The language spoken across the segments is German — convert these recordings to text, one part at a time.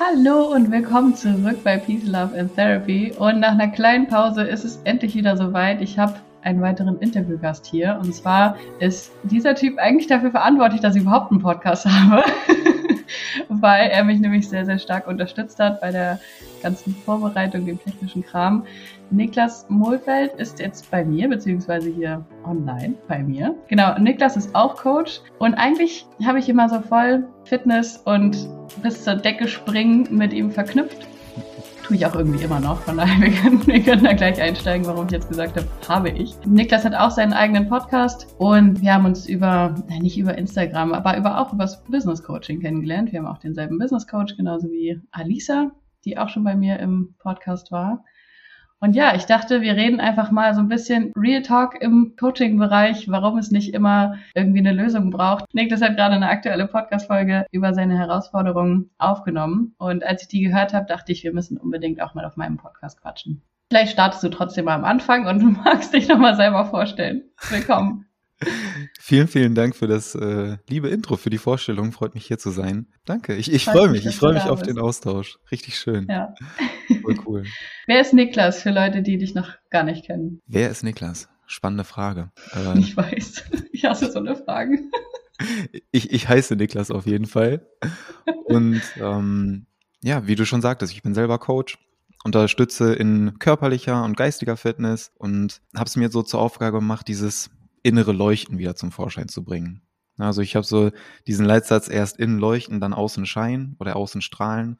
Hallo und willkommen zurück bei Peace, Love and Therapy. Und nach einer kleinen Pause ist es endlich wieder soweit. Ich habe einen weiteren Interviewgast hier. Und zwar ist dieser Typ eigentlich dafür verantwortlich, dass ich überhaupt einen Podcast habe. Weil er mich nämlich sehr, sehr stark unterstützt hat bei der ganzen Vorbereitung, dem technischen Kram. Niklas Mohlfeld ist jetzt bei mir, beziehungsweise hier online bei mir. Genau, Niklas ist auch Coach und eigentlich habe ich immer so voll Fitness und bis zur Decke springen mit ihm verknüpft. Tue ich auch irgendwie immer noch, von daher wir können, wir können da gleich einsteigen, warum ich jetzt gesagt habe, habe ich. Niklas hat auch seinen eigenen Podcast und wir haben uns über, nein, nicht über Instagram, aber über, auch über das Business Coaching kennengelernt. Wir haben auch denselben Business Coach, genauso wie Alisa, die auch schon bei mir im Podcast war. Und ja, ich dachte, wir reden einfach mal so ein bisschen Real Talk im Coaching-Bereich, warum es nicht immer irgendwie eine Lösung braucht. Niklas hat gerade eine aktuelle Podcast-Folge über seine Herausforderungen aufgenommen. Und als ich die gehört habe, dachte ich, wir müssen unbedingt auch mal auf meinem Podcast quatschen. Vielleicht startest du trotzdem mal am Anfang und magst dich nochmal selber vorstellen. Willkommen. Vielen, vielen Dank für das äh, liebe Intro, für die Vorstellung. Freut mich hier zu sein. Danke. Ich, ich freue mich. Ich freue mich auf bist. den Austausch. Richtig schön. Ja. Voll cool. Wer ist Niklas für Leute, die dich noch gar nicht kennen? Wer ist Niklas? Spannende Frage. Ähm, ich weiß. Ich hasse so eine Frage. ich, ich heiße Niklas auf jeden Fall. Und ähm, ja, wie du schon sagtest, ich bin selber Coach unterstütze in körperlicher und geistiger Fitness und habe es mir so zur Aufgabe gemacht, dieses innere Leuchten wieder zum Vorschein zu bringen. Also ich habe so diesen Leitsatz erst innen leuchten, dann außen scheinen oder außen strahlen.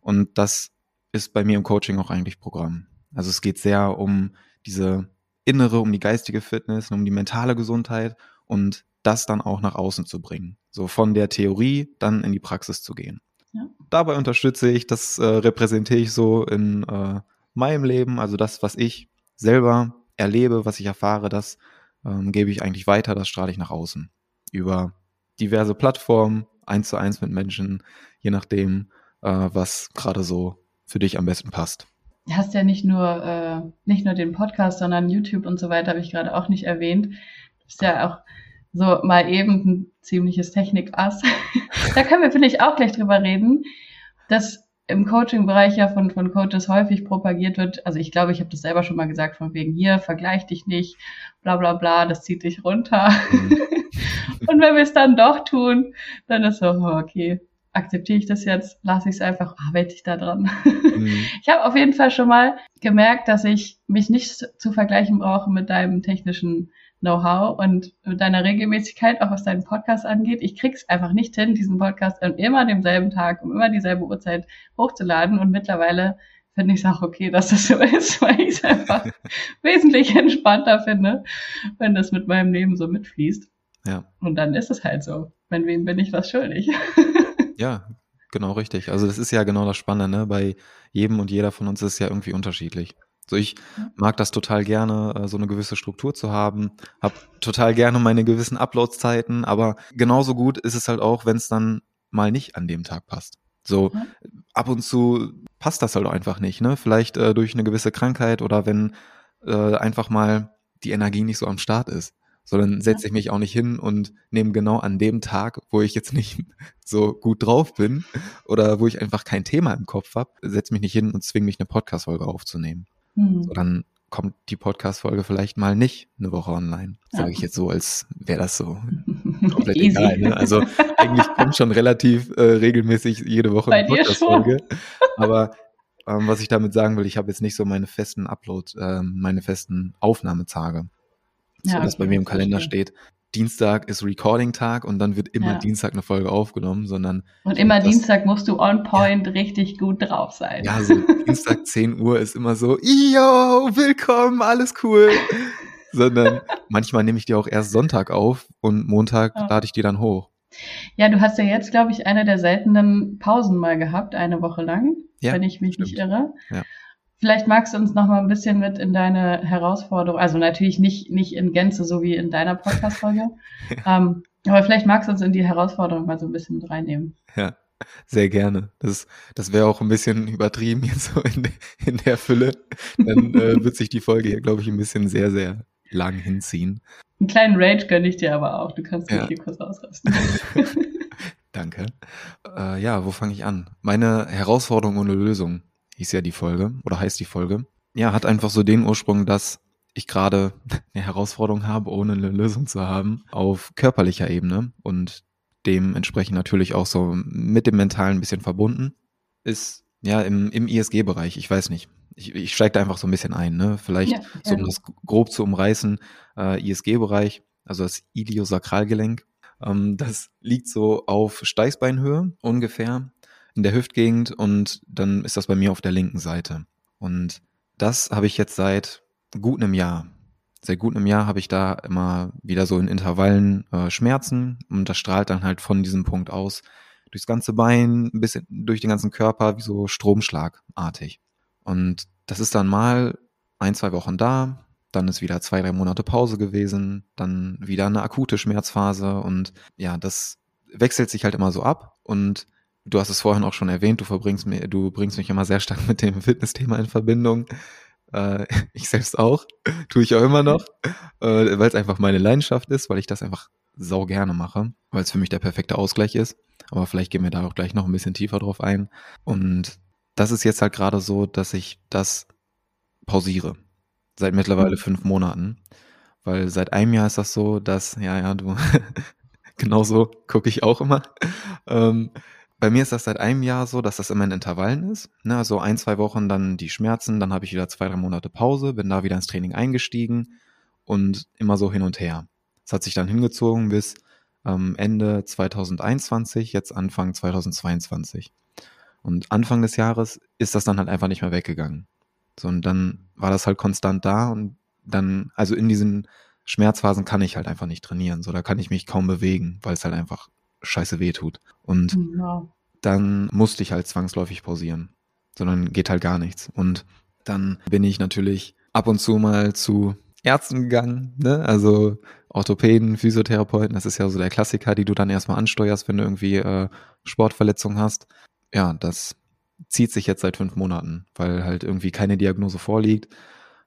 Und das ist bei mir im Coaching auch eigentlich Programm. Also es geht sehr um diese innere, um die geistige Fitness, um die mentale Gesundheit und das dann auch nach außen zu bringen. So von der Theorie dann in die Praxis zu gehen. Ja. Dabei unterstütze ich, das äh, repräsentiere ich so in äh, meinem Leben, also das, was ich selber erlebe, was ich erfahre, das ähm, gebe ich eigentlich weiter, das strahle ich nach außen. Über diverse Plattformen, eins zu eins mit Menschen, je nachdem, äh, was gerade so für dich am besten passt. Du hast ja nicht nur, äh, nicht nur den Podcast, sondern YouTube und so weiter, habe ich gerade auch nicht erwähnt. Du bist ja auch so mal eben ein ziemliches Technikass. da können wir, finde ich, auch gleich drüber reden, dass im Coaching-Bereich ja von, von Coaches häufig propagiert wird, also ich glaube, ich habe das selber schon mal gesagt, von wegen hier, vergleich dich nicht, bla bla bla, das zieht dich runter. Mhm. und wenn wir es dann doch tun, dann ist so, oh, okay, akzeptiere ich das jetzt, lasse ich es einfach, arbeite ich da dran. Mhm. Ich habe auf jeden Fall schon mal gemerkt, dass ich mich nicht zu vergleichen brauche mit deinem technischen Know-how und deiner Regelmäßigkeit, auch was deinen Podcast angeht. Ich krieg's einfach nicht hin, diesen Podcast an immer demselben Tag, um immer dieselbe Uhrzeit hochzuladen. Und mittlerweile finde ich es auch okay, dass das so ist, weil ich es einfach wesentlich entspannter finde, wenn das mit meinem Leben so mitfließt. Ja. Und dann ist es halt so. Wenn wem bin ich was schuldig? ja, genau richtig. Also das ist ja genau das Spannende. Ne? Bei jedem und jeder von uns ist es ja irgendwie unterschiedlich. So, ich mag das total gerne, äh, so eine gewisse Struktur zu haben, habe total gerne meine gewissen Uploadszeiten, aber genauso gut ist es halt auch, wenn es dann mal nicht an dem Tag passt. So, ja. ab und zu passt das halt einfach nicht, ne? Vielleicht äh, durch eine gewisse Krankheit oder wenn äh, einfach mal die Energie nicht so am Start ist. Sondern setze ich mich auch nicht hin und nehme genau an dem Tag, wo ich jetzt nicht so gut drauf bin oder wo ich einfach kein Thema im Kopf habe, setze mich nicht hin und zwinge mich eine Podcast-Folge aufzunehmen. Mhm. So, dann kommt die Podcast-Folge vielleicht mal nicht eine Woche online. Sage ich jetzt so, als wäre das so komplett egal. Ne? Also eigentlich kommt schon relativ äh, regelmäßig jede Woche Bei eine Podcast-Folge. Aber ähm, was ich damit sagen will, ich habe jetzt nicht so meine festen Upload, äh, meine festen Aufnahmetage. So ja, dass bei mir im Kalender steht, Dienstag ist Recording-Tag und dann wird immer ja. Dienstag eine Folge aufgenommen, sondern. Und immer das, Dienstag musst du on point ja. richtig gut drauf sein. Ja, so Dienstag 10 Uhr ist immer so, yo, willkommen, alles cool. sondern manchmal nehme ich die auch erst Sonntag auf und Montag ja. lade ich die dann hoch. Ja, du hast ja jetzt, glaube ich, eine der seltenen Pausen mal gehabt, eine Woche lang, wenn ich mich stimmt. nicht irre. Ja. Vielleicht magst du uns noch mal ein bisschen mit in deine Herausforderung, also natürlich nicht, nicht in Gänze, so wie in deiner Podcast-Folge, ähm, aber vielleicht magst du uns in die Herausforderung mal so ein bisschen mit reinnehmen. Ja, sehr gerne. Das, das wäre auch ein bisschen übertrieben jetzt so in, in der Fülle. Dann äh, wird sich die Folge hier, glaube ich, ein bisschen sehr, sehr lang hinziehen. Einen kleinen Rage gönne ich dir aber auch. Du kannst dich ja. hier kurz ausrasten. Danke. Äh, ja, wo fange ich an? Meine Herausforderung ohne Lösung hieß ja die Folge oder heißt die Folge. Ja, hat einfach so den Ursprung, dass ich gerade eine Herausforderung habe, ohne eine Lösung zu haben, auf körperlicher Ebene und dementsprechend natürlich auch so mit dem Mentalen ein bisschen verbunden. Ist ja im, im ISG-Bereich, ich weiß nicht. Ich, ich steige da einfach so ein bisschen ein, ne? Vielleicht ja, so um das grob zu umreißen, äh, ISG-Bereich, also das Iliosakralgelenk, ähm, das liegt so auf Steißbeinhöhe ungefähr in der Hüftgegend und dann ist das bei mir auf der linken Seite. Und das habe ich jetzt seit gut einem Jahr. Seit gut einem Jahr habe ich da immer wieder so in Intervallen äh, Schmerzen und das strahlt dann halt von diesem Punkt aus durchs ganze Bein, ein bisschen durch den ganzen Körper, wie so Stromschlagartig. Und das ist dann mal ein, zwei Wochen da, dann ist wieder zwei, drei Monate Pause gewesen, dann wieder eine akute Schmerzphase und ja, das wechselt sich halt immer so ab und du hast es vorhin auch schon erwähnt, du verbringst mir, du bringst mich immer sehr stark mit dem Fitnessthema in Verbindung. Äh, ich selbst auch, tue ich auch immer noch, äh, weil es einfach meine Leidenschaft ist, weil ich das einfach sau gerne mache, weil es für mich der perfekte Ausgleich ist. Aber vielleicht gehen wir da auch gleich noch ein bisschen tiefer drauf ein. Und das ist jetzt halt gerade so, dass ich das pausiere. Seit mittlerweile mhm. fünf Monaten. Weil seit einem Jahr ist das so, dass, ja, ja, du, genauso gucke ich auch immer. Ähm, bei mir ist das seit einem Jahr so, dass das immer in Intervallen ist. Ne, also ein, zwei Wochen dann die Schmerzen, dann habe ich wieder zwei, drei Monate Pause, bin da wieder ins Training eingestiegen und immer so hin und her. Es hat sich dann hingezogen bis ähm, Ende 2021, jetzt Anfang 2022. Und Anfang des Jahres ist das dann halt einfach nicht mehr weggegangen. So, und dann war das halt konstant da und dann, also in diesen Schmerzphasen kann ich halt einfach nicht trainieren. So, da kann ich mich kaum bewegen, weil es halt einfach scheiße weh tut. Und ja. dann musste ich halt zwangsläufig pausieren. Sondern geht halt gar nichts. Und dann bin ich natürlich ab und zu mal zu Ärzten gegangen, ne? Also Orthopäden, Physiotherapeuten, das ist ja so der Klassiker, die du dann erstmal ansteuerst, wenn du irgendwie äh, Sportverletzungen hast. Ja, das zieht sich jetzt seit fünf Monaten, weil halt irgendwie keine Diagnose vorliegt.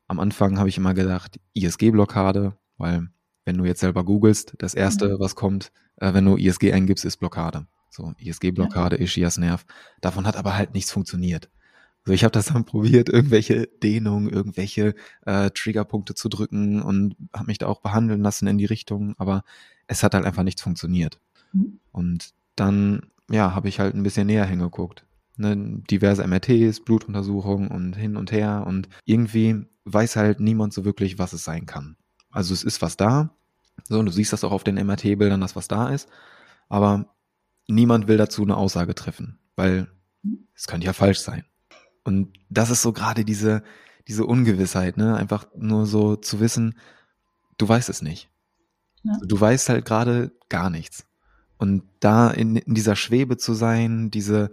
Am Anfang habe ich immer gedacht, ISG-Blockade, weil wenn du jetzt selber googelst, das erste, mhm. was kommt, äh, wenn du ISG eingibst, ist Blockade. So, ISG-Blockade, ja. Ischias-Nerv. Davon hat aber halt nichts funktioniert. So, ich habe das dann probiert, irgendwelche Dehnungen, irgendwelche äh, Triggerpunkte zu drücken und habe mich da auch behandeln lassen in die Richtung, aber es hat halt einfach nichts funktioniert. Mhm. Und dann, ja, habe ich halt ein bisschen näher hingeguckt ne, diverse MRTs, Blutuntersuchungen und hin und her und irgendwie weiß halt niemand so wirklich, was es sein kann. Also es ist was da, so, und du siehst das auch auf den MRT-Bildern, dass was da ist, aber niemand will dazu eine Aussage treffen, weil es könnte ja falsch sein. Und das ist so gerade diese, diese Ungewissheit, ne, einfach nur so zu wissen, du weißt es nicht. Ja. Du weißt halt gerade gar nichts. Und da in, in dieser Schwebe zu sein, diese,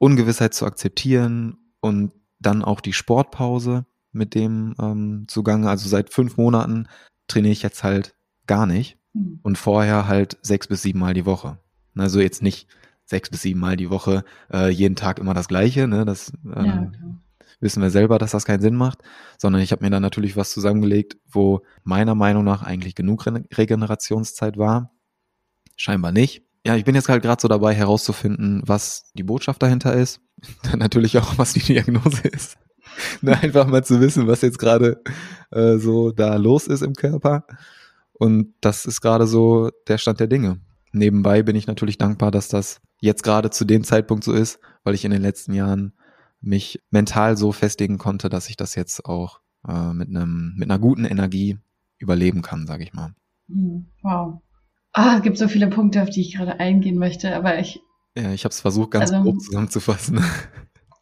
Ungewissheit zu akzeptieren und dann auch die Sportpause mit dem ähm, zugange. Also seit fünf Monaten trainiere ich jetzt halt gar nicht mhm. und vorher halt sechs bis sieben Mal die Woche. Also jetzt nicht sechs bis sieben Mal die Woche, äh, jeden Tag immer das Gleiche. Ne? Das ähm, ja, wissen wir selber, dass das keinen Sinn macht, sondern ich habe mir dann natürlich was zusammengelegt, wo meiner Meinung nach eigentlich genug Re Regenerationszeit war. Scheinbar nicht ja, ich bin jetzt halt gerade so dabei herauszufinden, was die Botschaft dahinter ist. Natürlich auch, was die Diagnose ist. einfach mal zu wissen, was jetzt gerade äh, so da los ist im Körper. Und das ist gerade so der Stand der Dinge. Nebenbei bin ich natürlich dankbar, dass das jetzt gerade zu dem Zeitpunkt so ist, weil ich in den letzten Jahren mich mental so festigen konnte, dass ich das jetzt auch äh, mit einem mit einer guten Energie überleben kann, sage ich mal. Hm, wow. Ah, es gibt so viele Punkte, auf die ich gerade eingehen möchte, aber ich. Ja, ich habe es versucht, ganz also, grob zusammenzufassen.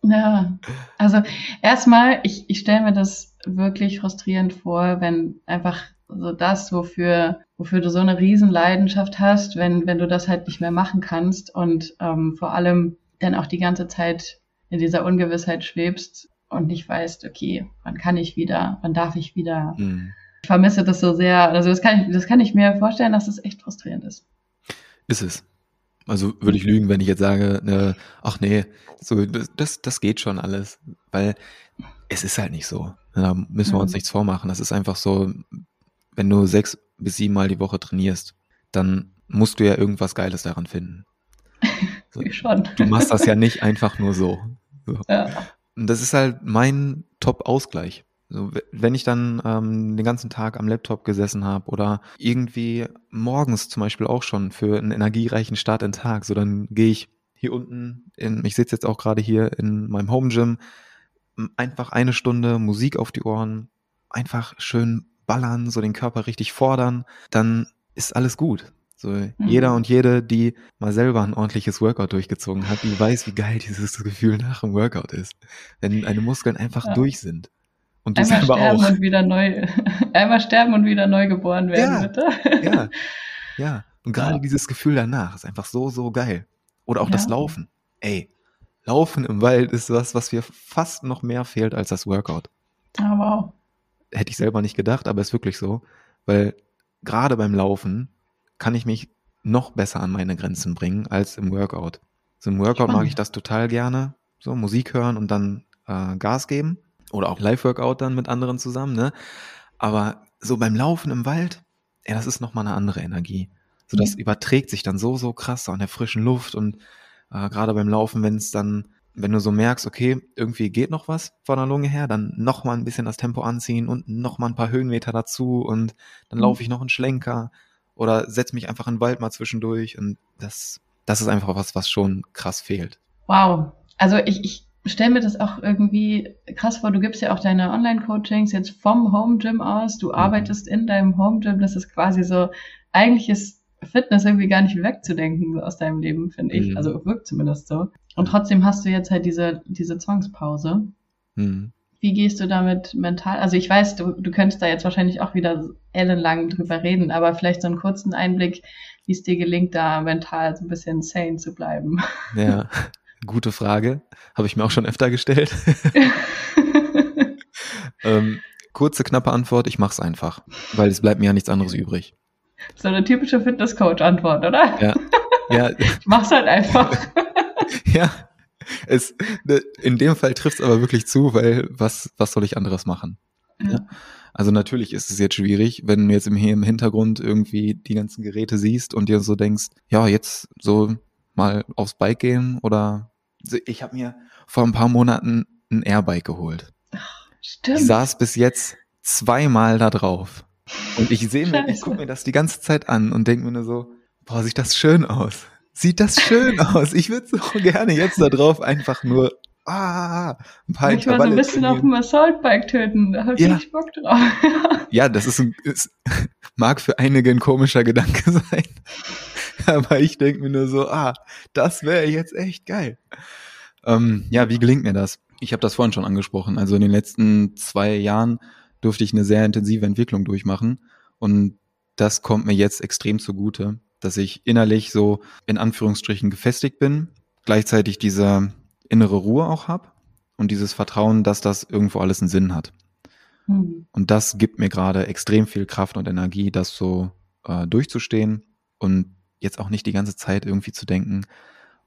Ja, also erstmal, ich, ich stelle mir das wirklich frustrierend vor, wenn einfach so das, wofür, wofür du so eine Riesenleidenschaft hast, wenn, wenn du das halt nicht mehr machen kannst und ähm, vor allem dann auch die ganze Zeit in dieser Ungewissheit schwebst und nicht weißt, okay, wann kann ich wieder, wann darf ich wieder. Mhm ich vermisse das so sehr. Also das kann ich, das kann ich mir vorstellen, dass das echt frustrierend ist. Ist es. Also würde ich lügen, wenn ich jetzt sage, ne, ach nee, so das, das geht schon alles, weil es ist halt nicht so. Da müssen wir uns mhm. nichts vormachen. Das ist einfach so, wenn du sechs bis sieben Mal die Woche trainierst, dann musst du ja irgendwas Geiles daran finden. So, schon. Du machst das ja nicht einfach nur so. so. Ja. Und das ist halt mein Top-Ausgleich. So, wenn ich dann ähm, den ganzen Tag am Laptop gesessen habe oder irgendwie morgens zum Beispiel auch schon für einen energiereichen Start in den Tag, so dann gehe ich hier unten, in, ich sitze jetzt auch gerade hier in meinem Home Gym, einfach eine Stunde Musik auf die Ohren, einfach schön ballern, so den Körper richtig fordern, dann ist alles gut. So, mhm. jeder und jede, die mal selber ein ordentliches Workout durchgezogen hat, die weiß, wie geil dieses Gefühl nach dem Workout ist. Wenn deine Muskeln einfach ja. durch sind. Und du einmal selber sterben auch. und wieder neu, einmal sterben und wieder neu geboren werden, ja, bitte. Ja, ja. Und gerade ja. dieses Gefühl danach ist einfach so, so geil. Oder auch ja. das Laufen. Ey, Laufen im Wald ist was, was mir fast noch mehr fehlt als das Workout. Ah, wow. Hätte ich selber nicht gedacht, aber ist wirklich so. Weil gerade beim Laufen kann ich mich noch besser an meine Grenzen bringen als im Workout. So im Workout Spannend. mag ich das total gerne. So Musik hören und dann äh, Gas geben. Oder auch Live-Workout dann mit anderen zusammen, ne? Aber so beim Laufen im Wald, ja, das ist nochmal eine andere Energie. So, das mhm. überträgt sich dann so, so krass an der frischen Luft und äh, gerade beim Laufen, wenn es dann, wenn du so merkst, okay, irgendwie geht noch was von der Lunge her, dann nochmal ein bisschen das Tempo anziehen und nochmal ein paar Höhenmeter dazu und dann mhm. laufe ich noch einen Schlenker oder setze mich einfach in den Wald mal zwischendurch und das, das ist einfach was, was schon krass fehlt. Wow. Also ich, ich stelle mir das auch irgendwie krass vor. Du gibst ja auch deine Online-Coachings jetzt vom Home Gym aus. Du mhm. arbeitest in deinem Home Gym. Das ist quasi so, eigentlich ist Fitness irgendwie gar nicht wegzudenken aus deinem Leben, finde ich. Mhm. Also wirkt zumindest so. Und trotzdem hast du jetzt halt diese, diese Zwangspause. Mhm. Wie gehst du damit mental? Also ich weiß, du, du könntest da jetzt wahrscheinlich auch wieder ellenlang drüber reden, aber vielleicht so einen kurzen Einblick, wie es dir gelingt, da mental so ein bisschen sane zu bleiben. Ja, Gute Frage. Habe ich mir auch schon öfter gestellt. ähm, kurze, knappe Antwort, ich mache es einfach, weil es bleibt mir ja nichts anderes übrig. So eine typische Fitness-Coach-Antwort, oder? Ja. ja. ich mach's halt einfach. ja. Es, ne, in dem Fall trifft es aber wirklich zu, weil was, was soll ich anderes machen? Ja. Also natürlich ist es jetzt schwierig, wenn du jetzt hier im Hintergrund irgendwie die ganzen Geräte siehst und dir so denkst, ja, jetzt so mal aufs Bike gehen oder ich habe mir vor ein paar Monaten ein Airbike geholt. stimmt. Ich saß bis jetzt zweimal da drauf. Und ich sehe mir, ich gucke mir das die ganze Zeit an und denke mir nur so, boah, sieht das schön aus. Sieht das schön aus. Ich würde so gerne jetzt da drauf einfach nur ah, ein paar Ich war so ein bisschen auf dem Assault-Bike töten. Da habe ich ja. nicht Bock drauf. ja, das ist, ein, ist, mag für einige ein komischer Gedanke sein. Aber ich denke mir nur so, ah, das wäre jetzt echt geil. Ähm, ja, wie gelingt mir das? Ich habe das vorhin schon angesprochen. Also in den letzten zwei Jahren durfte ich eine sehr intensive Entwicklung durchmachen. Und das kommt mir jetzt extrem zugute, dass ich innerlich so in Anführungsstrichen gefestigt bin, gleichzeitig diese innere Ruhe auch habe und dieses Vertrauen, dass das irgendwo alles einen Sinn hat. Mhm. Und das gibt mir gerade extrem viel Kraft und Energie, das so äh, durchzustehen und jetzt auch nicht die ganze Zeit irgendwie zu denken,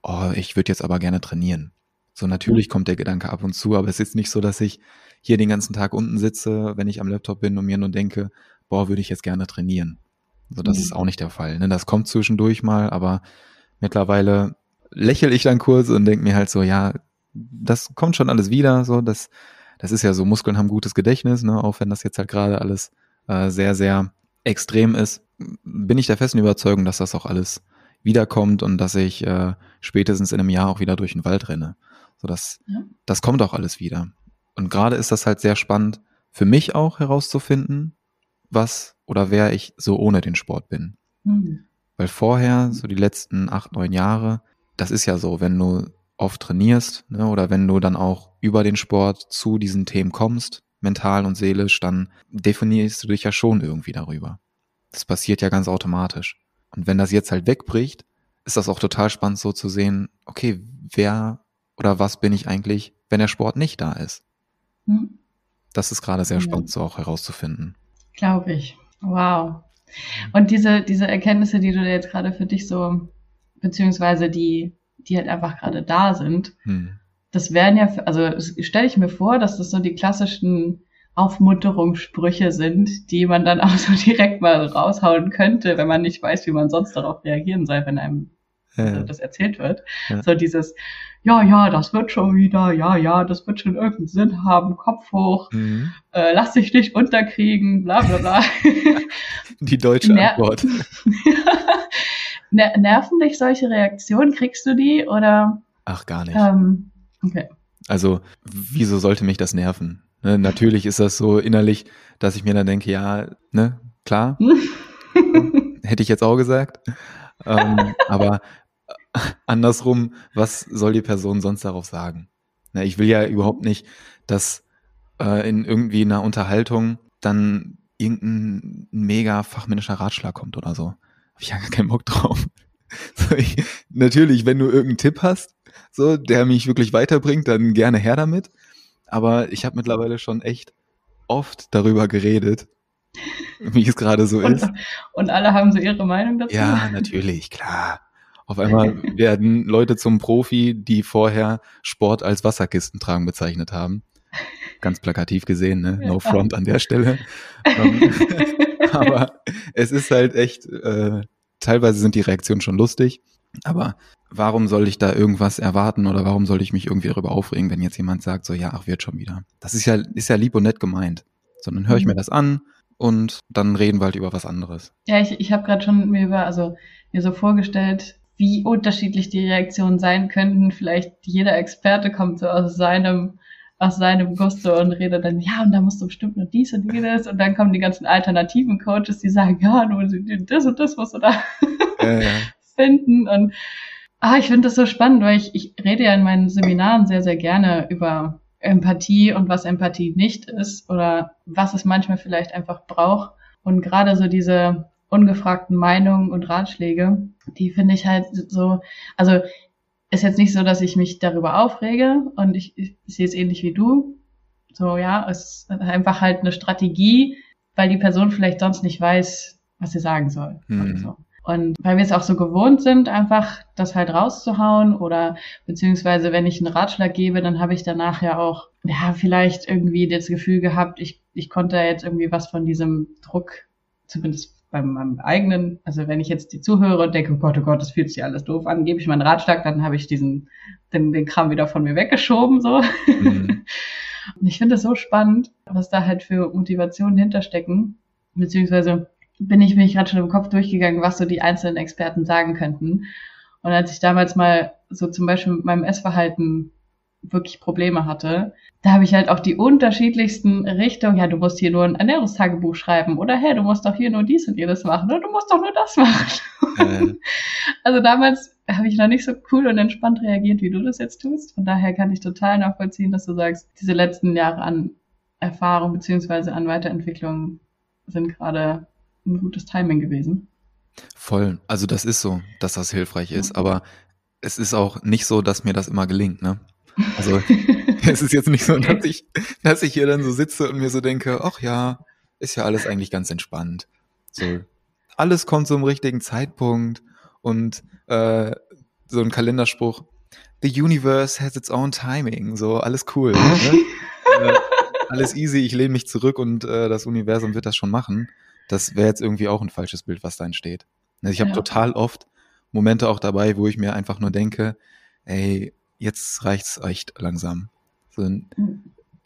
oh, ich würde jetzt aber gerne trainieren. So natürlich kommt der Gedanke ab und zu, aber es ist nicht so, dass ich hier den ganzen Tag unten sitze, wenn ich am Laptop bin und mir nur denke, boah, würde ich jetzt gerne trainieren. So, das mhm. ist auch nicht der Fall. Ne? Das kommt zwischendurch mal, aber mittlerweile lächel ich dann kurz und denke mir halt so, ja, das kommt schon alles wieder. So, das, das ist ja so, Muskeln haben gutes Gedächtnis, ne? auch wenn das jetzt halt gerade alles äh, sehr, sehr extrem ist, bin ich der festen Überzeugung, dass das auch alles wiederkommt und dass ich äh, spätestens in einem Jahr auch wieder durch den Wald renne. So das, ja. das kommt auch alles wieder. Und gerade ist das halt sehr spannend für mich auch herauszufinden, was oder wer ich so ohne den Sport bin. Mhm. Weil vorher, so die letzten acht, neun Jahre, das ist ja so, wenn du oft trainierst ne, oder wenn du dann auch über den Sport zu diesen Themen kommst, mental und seelisch, dann definierst du dich ja schon irgendwie darüber. Das passiert ja ganz automatisch. Und wenn das jetzt halt wegbricht, ist das auch total spannend so zu sehen, okay, wer oder was bin ich eigentlich, wenn der Sport nicht da ist? Hm. Das ist gerade sehr ja. spannend so auch herauszufinden. Glaube ich. Wow. Und diese, diese Erkenntnisse, die du jetzt gerade für dich so, beziehungsweise die, die halt einfach gerade da sind, hm. das wären ja, also stelle ich mir vor, dass das so die klassischen Aufmunterungssprüche sind, die man dann auch so direkt mal raushauen könnte, wenn man nicht weiß, wie man sonst darauf reagieren soll, wenn einem also das erzählt wird. Ja. So dieses, ja, ja, das wird schon wieder, ja, ja, das wird schon irgendeinen Sinn haben, Kopf hoch, mhm. äh, lass dich nicht unterkriegen, bla bla bla. Die deutsche Ner Antwort. Ner nerven dich solche Reaktionen? Kriegst du die oder? Ach, gar nicht. Ähm, okay. Also, wieso sollte mich das nerven? Ne, natürlich ist das so innerlich, dass ich mir dann denke, ja, ne, klar. Hätte ich jetzt auch gesagt. Ähm, aber andersrum, was soll die Person sonst darauf sagen? Na, ich will ja überhaupt nicht, dass äh, in irgendwie einer Unterhaltung dann irgendein mega fachmännischer Ratschlag kommt oder so. Hab ich ja gar keinen Bock drauf. So, ich, natürlich, wenn du irgendeinen Tipp hast, so, der mich wirklich weiterbringt, dann gerne her damit. Aber ich habe mittlerweile schon echt oft darüber geredet, wie es gerade so und, ist. Und alle haben so ihre Meinung dazu? Ja, natürlich, klar. Auf einmal werden Leute zum Profi, die vorher Sport als Wasserkisten tragen bezeichnet haben. Ganz plakativ gesehen, ne? No front an der Stelle. Ähm, aber es ist halt echt, äh, teilweise sind die Reaktionen schon lustig, aber warum soll ich da irgendwas erwarten oder warum soll ich mich irgendwie darüber aufregen, wenn jetzt jemand sagt, so ja, ach, wird schon wieder. Das ist ja, ist ja lieb und nett gemeint. Sondern höre ich mir mhm. das an und dann reden wir halt über was anderes. Ja, ich, ich habe gerade schon mir über, also mir so vorgestellt, wie unterschiedlich die Reaktionen sein könnten. Vielleicht jeder Experte kommt so aus seinem aus seinem Gusto und redet dann, ja, und da musst du bestimmt nur dies und jenes. Und dann kommen die ganzen alternativen Coaches, die sagen, ja, nur das und das musst du da ja, ja. finden. Und ah, ich finde das so spannend, weil ich, ich rede ja in meinen Seminaren sehr, sehr gerne über Empathie und was Empathie nicht ist oder was es manchmal vielleicht einfach braucht. Und gerade so diese ungefragten Meinungen und Ratschläge, die finde ich halt so, also ist jetzt nicht so, dass ich mich darüber aufrege und ich, ich sehe es ähnlich wie du. So, ja, es ist einfach halt eine Strategie, weil die Person vielleicht sonst nicht weiß, was sie sagen soll. Mhm. So. Und weil wir es auch so gewohnt sind, einfach das halt rauszuhauen oder beziehungsweise wenn ich einen Ratschlag gebe, dann habe ich danach ja auch, ja, vielleicht irgendwie das Gefühl gehabt, ich, ich konnte jetzt irgendwie was von diesem Druck, zumindest bei meinem eigenen, also wenn ich jetzt die zuhöre und denke, oh Gott, oh Gott, das fühlt sich alles doof an, gebe ich meinen Ratschlag, dann habe ich diesen, den, den Kram wieder von mir weggeschoben, so. Mhm. Und ich finde das so spannend, was da halt für Motivationen hinterstecken, beziehungsweise bin ich mich gerade schon im Kopf durchgegangen, was so die einzelnen Experten sagen könnten. Und als ich damals mal so zum Beispiel mit meinem Essverhalten wirklich Probleme hatte, da habe ich halt auch die unterschiedlichsten Richtungen. Ja, du musst hier nur ein Ernährungstagebuch schreiben oder hey, du musst doch hier nur dies und jenes machen oder du musst doch nur das machen. Äh. Also damals habe ich noch nicht so cool und entspannt reagiert, wie du das jetzt tust. Von daher kann ich total nachvollziehen, dass du sagst, diese letzten Jahre an Erfahrung beziehungsweise an Weiterentwicklung sind gerade ein gutes Timing gewesen. Voll. Also das ist so, dass das hilfreich ist, aber es ist auch nicht so, dass mir das immer gelingt, ne? Also es ist jetzt nicht so, dass ich, dass ich hier dann so sitze und mir so denke, ach ja, ist ja alles eigentlich ganz entspannt. So, alles kommt zum richtigen Zeitpunkt und äh, so ein Kalenderspruch, the universe has its own timing, so alles cool. Ne? äh, alles easy, ich lehne mich zurück und äh, das Universum wird das schon machen das wäre jetzt irgendwie auch ein falsches Bild, was da entsteht. Also ich habe ja. total oft Momente auch dabei, wo ich mir einfach nur denke, ey, jetzt reicht's echt langsam. So, hm.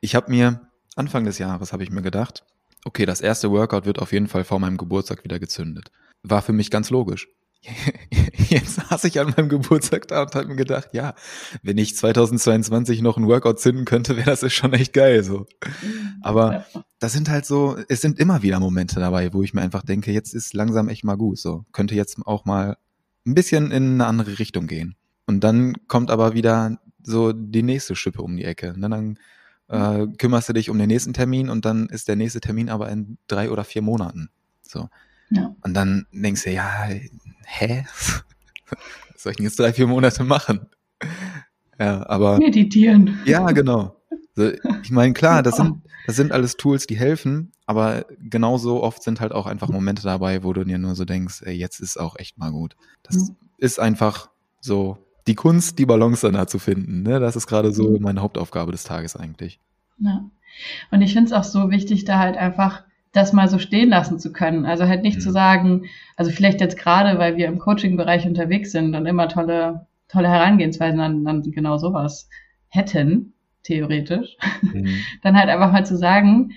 ich habe mir Anfang des Jahres habe ich mir gedacht, okay, das erste Workout wird auf jeden Fall vor meinem Geburtstag wieder gezündet. War für mich ganz logisch. Jetzt saß ich an meinem Geburtstag da und habe mir gedacht, ja, wenn ich 2022 noch ein Workout zünden könnte, wäre das schon echt geil so. Aber das sind halt so, es sind immer wieder Momente dabei, wo ich mir einfach denke, jetzt ist langsam echt mal gut so. Könnte jetzt auch mal ein bisschen in eine andere Richtung gehen. Und dann kommt aber wieder so die nächste Schippe um die Ecke. Und dann äh, kümmerst du dich um den nächsten Termin und dann ist der nächste Termin aber in drei oder vier Monaten. So. Ja. Und dann denkst du, ja, hä? Was soll ich denn jetzt drei, vier Monate machen? Ja, aber. Meditieren. Ja, genau. Also, ich meine, klar, das sind, das sind alles Tools, die helfen, aber genauso oft sind halt auch einfach Momente dabei, wo du dir nur so denkst, ey, jetzt ist auch echt mal gut. Das mhm. ist einfach so die Kunst, die Balance dann da zu finden. Ne? Das ist gerade so mhm. meine Hauptaufgabe des Tages eigentlich. Ja. Und ich finde es auch so wichtig, da halt einfach das mal so stehen lassen zu können. Also halt nicht mhm. zu sagen, also vielleicht jetzt gerade, weil wir im Coaching-Bereich unterwegs sind und immer tolle, tolle Herangehensweisen an, an genau sowas hätten, theoretisch, mhm. dann halt einfach mal zu sagen,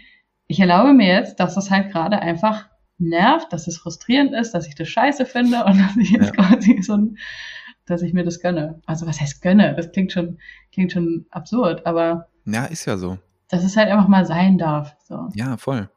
ich erlaube mir jetzt, dass das halt gerade einfach nervt, dass es frustrierend ist, dass ich das scheiße finde und dass ich jetzt ja. quasi so ein, dass ich mir das gönne. Also was heißt gönne? Das klingt schon, klingt schon absurd, aber. Ja, ist ja so. Dass es halt einfach mal sein darf. So. Ja, voll.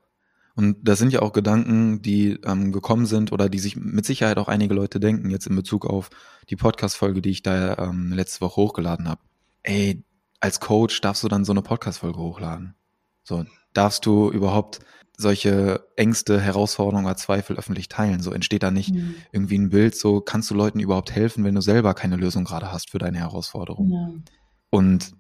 Und das sind ja auch Gedanken, die ähm, gekommen sind oder die sich mit Sicherheit auch einige Leute denken, jetzt in Bezug auf die Podcast-Folge, die ich da ähm, letzte Woche hochgeladen habe. Ey, als Coach darfst du dann so eine Podcast-Folge hochladen. So, darfst du überhaupt solche Ängste, Herausforderungen oder Zweifel öffentlich teilen? So entsteht da nicht mhm. irgendwie ein Bild, so kannst du Leuten überhaupt helfen, wenn du selber keine Lösung gerade hast für deine Herausforderung? Ja. Und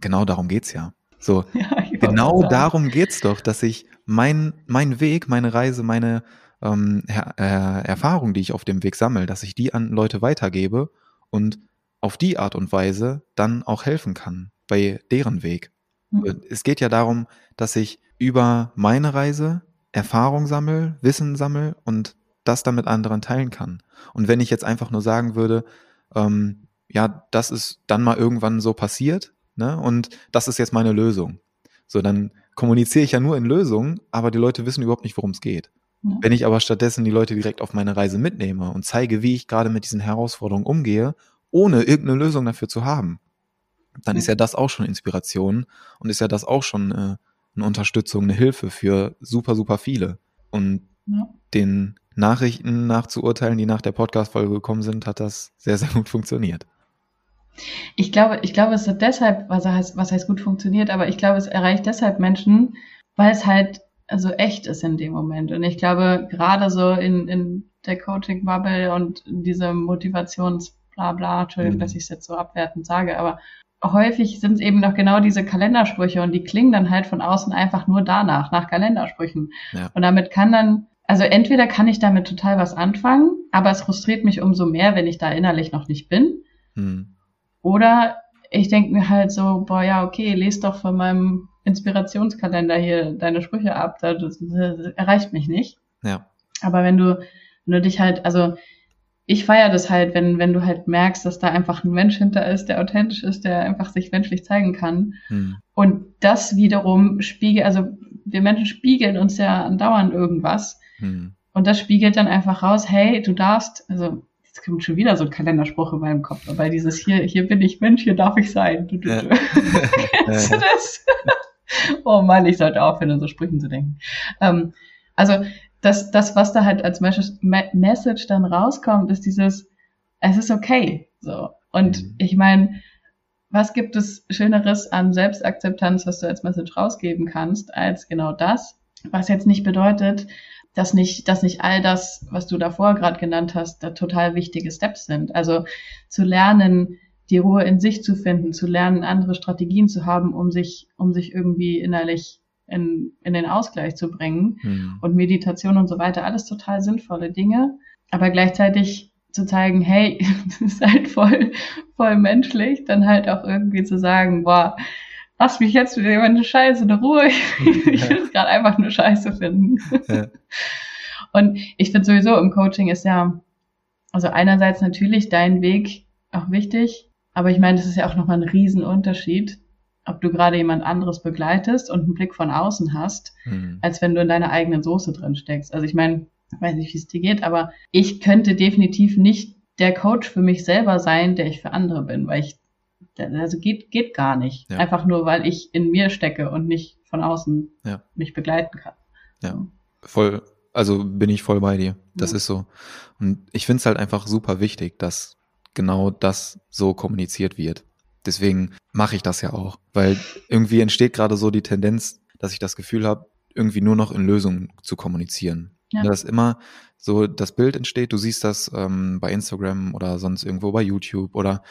genau darum geht's ja. So, ja, genau darum geht's doch, dass ich mein, mein Weg, meine Reise, meine ähm, Her äh, Erfahrung, die ich auf dem Weg sammle, dass ich die an Leute weitergebe und auf die Art und Weise dann auch helfen kann bei deren Weg. Mhm. Es geht ja darum, dass ich über meine Reise Erfahrung sammle, Wissen sammle und das dann mit anderen teilen kann. Und wenn ich jetzt einfach nur sagen würde, ähm, ja, das ist dann mal irgendwann so passiert, ne? Und das ist jetzt meine Lösung. So, dann kommuniziere ich ja nur in Lösungen, aber die Leute wissen überhaupt nicht, worum es geht. Ja. Wenn ich aber stattdessen die Leute direkt auf meine Reise mitnehme und zeige, wie ich gerade mit diesen Herausforderungen umgehe, ohne irgendeine Lösung dafür zu haben, dann ja. ist ja das auch schon Inspiration und ist ja das auch schon äh, eine Unterstützung, eine Hilfe für super, super viele. Und ja. den Nachrichten nachzuurteilen, die nach der Podcast-Folge gekommen sind, hat das sehr, sehr gut funktioniert. Ich glaube, ich glaube, es hat deshalb, was heißt, was heißt gut funktioniert, aber ich glaube, es erreicht deshalb Menschen, weil es halt also echt ist in dem Moment. Und ich glaube, gerade so in, in der Coaching-Bubble und diese Motivations-Blabla, Entschuldigung, mhm. dass ich es jetzt so abwertend sage, aber häufig sind es eben noch genau diese Kalendersprüche und die klingen dann halt von außen einfach nur danach, nach Kalendersprüchen. Ja. Und damit kann dann, also entweder kann ich damit total was anfangen, aber es frustriert mich umso mehr, wenn ich da innerlich noch nicht bin. Mhm. Oder ich denke mir halt so, boah, ja, okay, lest doch von meinem Inspirationskalender hier deine Sprüche ab, das, das, das erreicht mich nicht. Ja. Aber wenn du, wenn du dich halt, also ich feiere das halt, wenn, wenn du halt merkst, dass da einfach ein Mensch hinter ist, der authentisch ist, der einfach sich menschlich zeigen kann. Hm. Und das wiederum spiegelt, also wir Menschen spiegeln uns ja andauernd irgendwas. Hm. Und das spiegelt dann einfach raus, hey, du darfst, also jetzt kommt schon wieder so ein Kalenderspruch in meinem Kopf, aber dieses hier, hier bin ich Mensch, hier darf ich sein. Du, du, ja. Kennst du das? oh Mann, ich sollte aufhören, so Sprüchen zu denken. Ähm, also das, das, was da halt als Message dann rauskommt, ist dieses, es ist okay. So. Und mhm. ich meine, was gibt es Schöneres an Selbstakzeptanz, was du als Message rausgeben kannst, als genau das? Was jetzt nicht bedeutet, dass nicht, dass nicht all das, was du davor gerade genannt hast, da total wichtige Steps sind. Also zu lernen, die Ruhe in sich zu finden, zu lernen, andere Strategien zu haben, um sich, um sich irgendwie innerlich in, in den Ausgleich zu bringen. Mhm. Und Meditation und so weiter, alles total sinnvolle Dinge. Aber gleichzeitig zu zeigen, hey, das ist halt voll, voll menschlich, dann halt auch irgendwie zu sagen, boah, lass mich jetzt wieder eine Scheiße in Ruhe. Ich will es gerade einfach nur Scheiße finden. Ja. Und ich finde sowieso im Coaching ist ja, also einerseits natürlich dein Weg auch wichtig, aber ich meine, das ist ja auch nochmal ein Riesenunterschied, ob du gerade jemand anderes begleitest und einen Blick von außen hast, mhm. als wenn du in deiner eigenen Soße drin steckst. Also ich meine, weiß nicht, wie es dir geht, aber ich könnte definitiv nicht der Coach für mich selber sein, der ich für andere bin, weil ich, also geht, geht gar nicht. Ja. Einfach nur, weil ich in mir stecke und nicht von außen ja. mich begleiten kann. Ja, voll, also bin ich voll bei dir. Das ja. ist so. Und ich finde es halt einfach super wichtig, dass genau das so kommuniziert wird. Deswegen mache ich das ja auch, weil irgendwie entsteht gerade so die Tendenz, dass ich das Gefühl habe, irgendwie nur noch in Lösungen zu kommunizieren. Ja. Dass immer so das Bild entsteht, du siehst das ähm, bei Instagram oder sonst irgendwo bei YouTube oder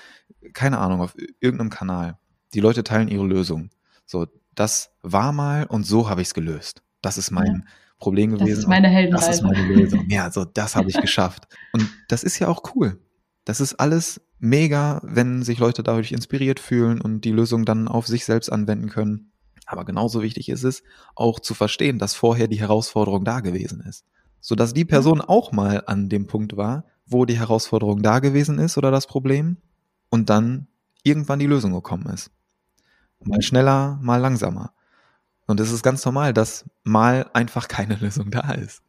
keine Ahnung, auf irgendeinem Kanal. Die Leute teilen ihre Lösung. So, das war mal und so habe ich es gelöst. Das ist mein ja. Problem gewesen. Das ist meine Heldenreise. Das ist meine Lösung. Ja, so das habe ich geschafft. Und das ist ja auch cool. Das ist alles mega, wenn sich Leute dadurch inspiriert fühlen und die Lösung dann auf sich selbst anwenden können. Aber genauso wichtig ist es, auch zu verstehen, dass vorher die Herausforderung da gewesen ist. Sodass die Person auch mal an dem Punkt war, wo die Herausforderung da gewesen ist oder das Problem und dann irgendwann die Lösung gekommen ist. Mal schneller, mal langsamer. Und es ist ganz normal, dass mal einfach keine Lösung da ist.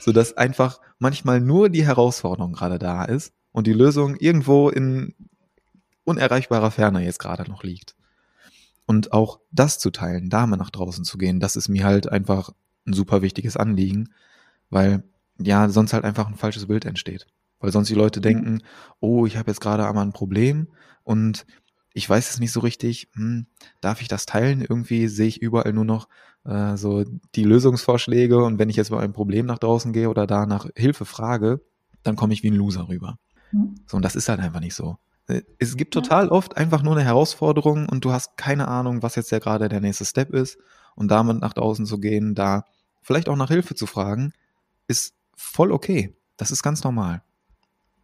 Sodass einfach manchmal nur die Herausforderung gerade da ist und die Lösung irgendwo in unerreichbarer Ferne jetzt gerade noch liegt. Und auch das zu teilen, da mal nach draußen zu gehen, das ist mir halt einfach ein super wichtiges Anliegen, weil ja sonst halt einfach ein falsches Bild entsteht. Weil sonst die Leute denken, oh, ich habe jetzt gerade einmal ein Problem und ich weiß es nicht so richtig, hm, darf ich das teilen? Irgendwie sehe ich überall nur noch äh, so die Lösungsvorschläge und wenn ich jetzt mal ein Problem nach draußen gehe oder da nach Hilfe frage, dann komme ich wie ein Loser rüber. Mhm. So, und das ist halt einfach nicht so. Äh, es gibt total oft einfach nur eine Herausforderung und du hast keine Ahnung, was jetzt ja gerade der nächste Step ist. Und damit nach draußen zu gehen, da vielleicht auch nach Hilfe zu fragen, ist voll okay. Das ist ganz normal.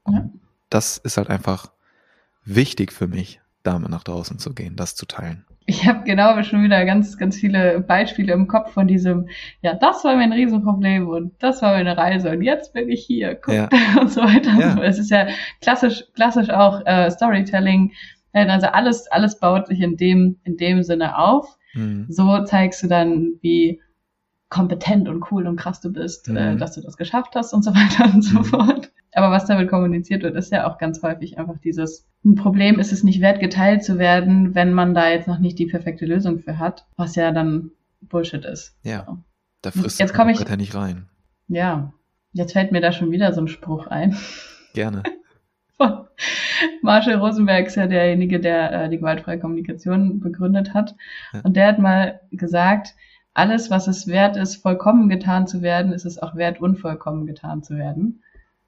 Ja. Das ist halt einfach wichtig für mich, damit nach draußen zu gehen, das zu teilen. Ich habe genau schon wieder ganz, ganz viele Beispiele im Kopf von diesem, ja, das war mein Riesenproblem und das war meine Reise und jetzt bin ich hier, guck ja. und so weiter. Ja. Es ist ja klassisch, klassisch auch äh, Storytelling. Also alles, alles baut sich in dem, in dem Sinne auf. Mhm. So zeigst du dann, wie kompetent und cool und krass du bist, äh, mhm. äh, dass du das geschafft hast und so weiter und so mhm. fort. Aber was damit kommuniziert wird, ist ja auch ganz häufig einfach dieses, ein Problem ist es nicht wert, geteilt zu werden, wenn man da jetzt noch nicht die perfekte Lösung für hat, was ja dann Bullshit ist. Ja. So. Da frisst jetzt komme ich ja nicht rein. Ja. Jetzt fällt mir da schon wieder so ein Spruch ein. Gerne. Von Marshall Rosenberg ist ja derjenige, der äh, die gewaltfreie Kommunikation begründet hat. Ja. Und der hat mal gesagt, alles, was es wert ist, vollkommen getan zu werden, ist es auch wert, unvollkommen getan zu werden.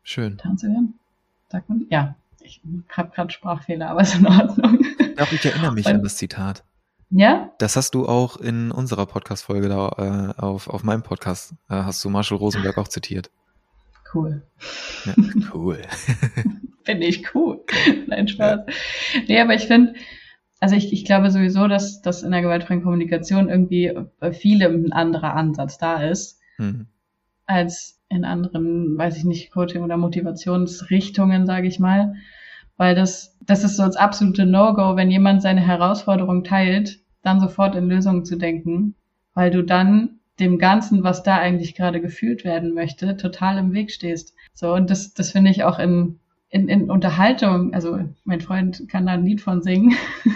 Schön. Getan zu werden? Sagt man? Ja. Ich habe gerade Sprachfehler, aber ist in Ordnung. Doch, ich erinnere mich an das Zitat. Ja? Das hast du auch in unserer Podcast-Folge da, äh, auf, auf meinem Podcast, äh, hast du Marshall Rosenberg auch zitiert. Cool. Ja, cool. Finde ich cool. Nein, Spaß. Ja. Nee, aber ich finde, also ich, ich glaube sowieso, dass, dass in der gewaltfreien Kommunikation irgendwie bei vielem ein anderer Ansatz da ist, mhm. als in anderen, weiß ich nicht, Coaching- oder Motivationsrichtungen, sage ich mal. Weil das, das ist so das absolute No-Go, wenn jemand seine Herausforderung teilt, dann sofort in Lösungen zu denken, weil du dann dem Ganzen, was da eigentlich gerade gefühlt werden möchte, total im Weg stehst. So, und das, das finde ich auch in, in, in Unterhaltung, also mein Freund kann da ein Lied von singen,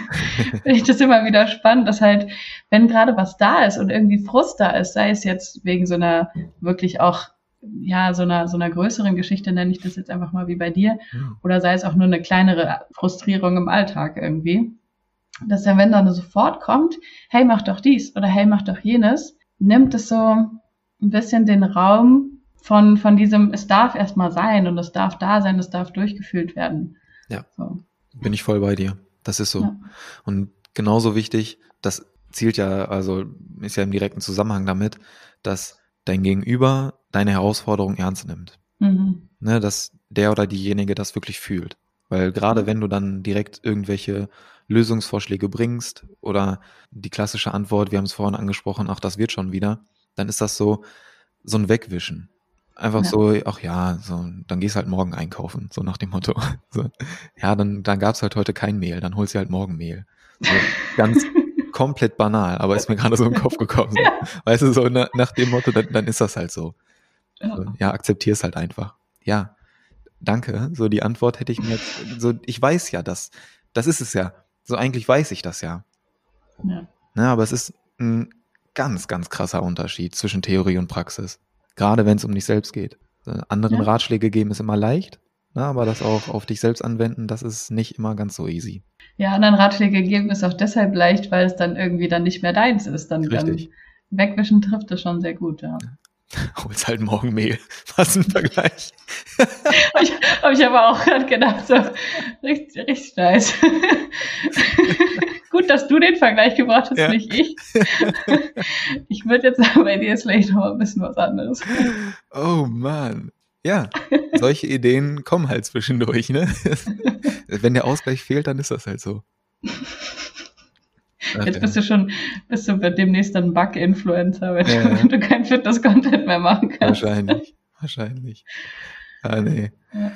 finde ich das immer wieder spannend, dass halt, wenn gerade was da ist und irgendwie Frust da ist, sei es jetzt wegen so einer wirklich auch, ja, so einer, so einer größeren Geschichte, nenne ich das jetzt einfach mal wie bei dir, mhm. oder sei es auch nur eine kleinere Frustrierung im Alltag irgendwie, dass der, wenn dann sofort kommt, hey, mach doch dies oder hey, mach doch jenes, nimmt es so ein bisschen den Raum von, von diesem, es darf erstmal sein und es darf da sein, es darf durchgefühlt werden. Ja. So. Bin ich voll bei dir. Das ist so. Ja. Und genauso wichtig, das zielt ja, also ist ja im direkten Zusammenhang damit, dass dein Gegenüber deine Herausforderung ernst nimmt. Mhm. Ne, dass der oder diejenige das wirklich fühlt. Weil gerade wenn du dann direkt irgendwelche Lösungsvorschläge bringst oder die klassische Antwort, wir haben es vorhin angesprochen, ach, das wird schon wieder, dann ist das so, so ein Wegwischen. Einfach ja. so, ach ja, so, dann gehst halt morgen einkaufen, so nach dem Motto. So, ja, dann, dann gab's halt heute kein Mehl, dann holst du halt morgen Mehl. So, ganz komplett banal, aber ist mir gerade so im Kopf gekommen. So. Weißt du, so na, nach dem Motto, dann, dann ist das halt so. Ja, so, ja akzeptier es halt einfach. Ja, danke. So die Antwort hätte ich mir jetzt, so, ich weiß ja, dass, das ist es ja. So eigentlich weiß ich das ja. Ja. Ne, aber es ist ein ganz, ganz krasser Unterschied zwischen Theorie und Praxis. Gerade wenn es um dich selbst geht. Anderen ja. Ratschläge geben ist immer leicht, ne, aber das auch auf dich selbst anwenden, das ist nicht immer ganz so easy. Ja, anderen Ratschläge geben ist auch deshalb leicht, weil es dann irgendwie dann nicht mehr deins ist. Dann, Richtig. dann wegwischen trifft es schon sehr gut, ja. Hol's halt morgen Mehl. Was ein Vergleich. Habe ich, hab ich aber auch gerade gedacht, so richtig, richtig nice. Gut, dass du den Vergleich gebracht hast, ja. nicht ich. ich würde jetzt sagen, bei dir ist vielleicht noch ein bisschen was anderes. Oh Mann. Ja, solche Ideen kommen halt zwischendurch, ne? Wenn der Ausgleich fehlt, dann ist das halt so. Jetzt bist du schon, bist du demnächst ein Bug-Influencer, wenn, ja, ja. du kein Fitness-Content mehr machen kannst. Wahrscheinlich, wahrscheinlich. Ah, nee. Ja.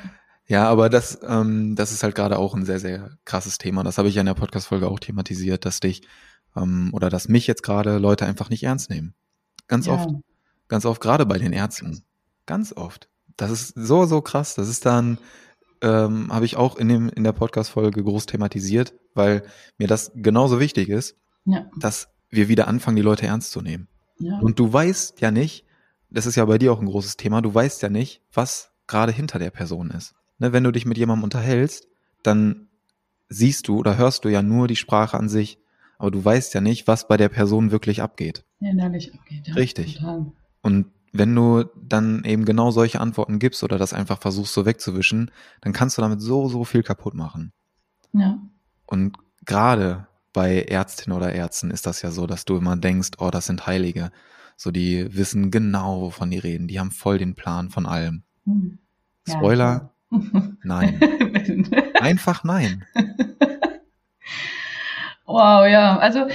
Ja, aber das, ähm, das ist halt gerade auch ein sehr, sehr krasses Thema. Das habe ich ja in der Podcast-Folge auch thematisiert, dass dich ähm, oder dass mich jetzt gerade Leute einfach nicht ernst nehmen. Ganz ja. oft. Ganz oft, gerade bei den Ärzten. Ganz oft. Das ist so, so krass. Das ist dann, ähm, habe ich auch in, dem, in der Podcast-Folge groß thematisiert, weil mir das genauso wichtig ist, ja. dass wir wieder anfangen, die Leute ernst zu nehmen. Ja. Und du weißt ja nicht, das ist ja bei dir auch ein großes Thema, du weißt ja nicht, was gerade hinter der Person ist. Ne, wenn du dich mit jemandem unterhältst, dann siehst du oder hörst du ja nur die Sprache an sich, aber du weißt ja nicht, was bei der Person wirklich abgeht. Innerlich abgeht, ja. Richtig. Total. Und wenn du dann eben genau solche Antworten gibst oder das einfach versuchst so wegzuwischen, dann kannst du damit so, so viel kaputt machen. Ja. Und gerade bei Ärztinnen oder Ärzten ist das ja so, dass du immer denkst, oh, das sind Heilige. So, die wissen genau, wovon die reden. Die haben voll den Plan von allem. Hm. Ja, Spoiler, nein. Einfach nein. Wow, ja. Also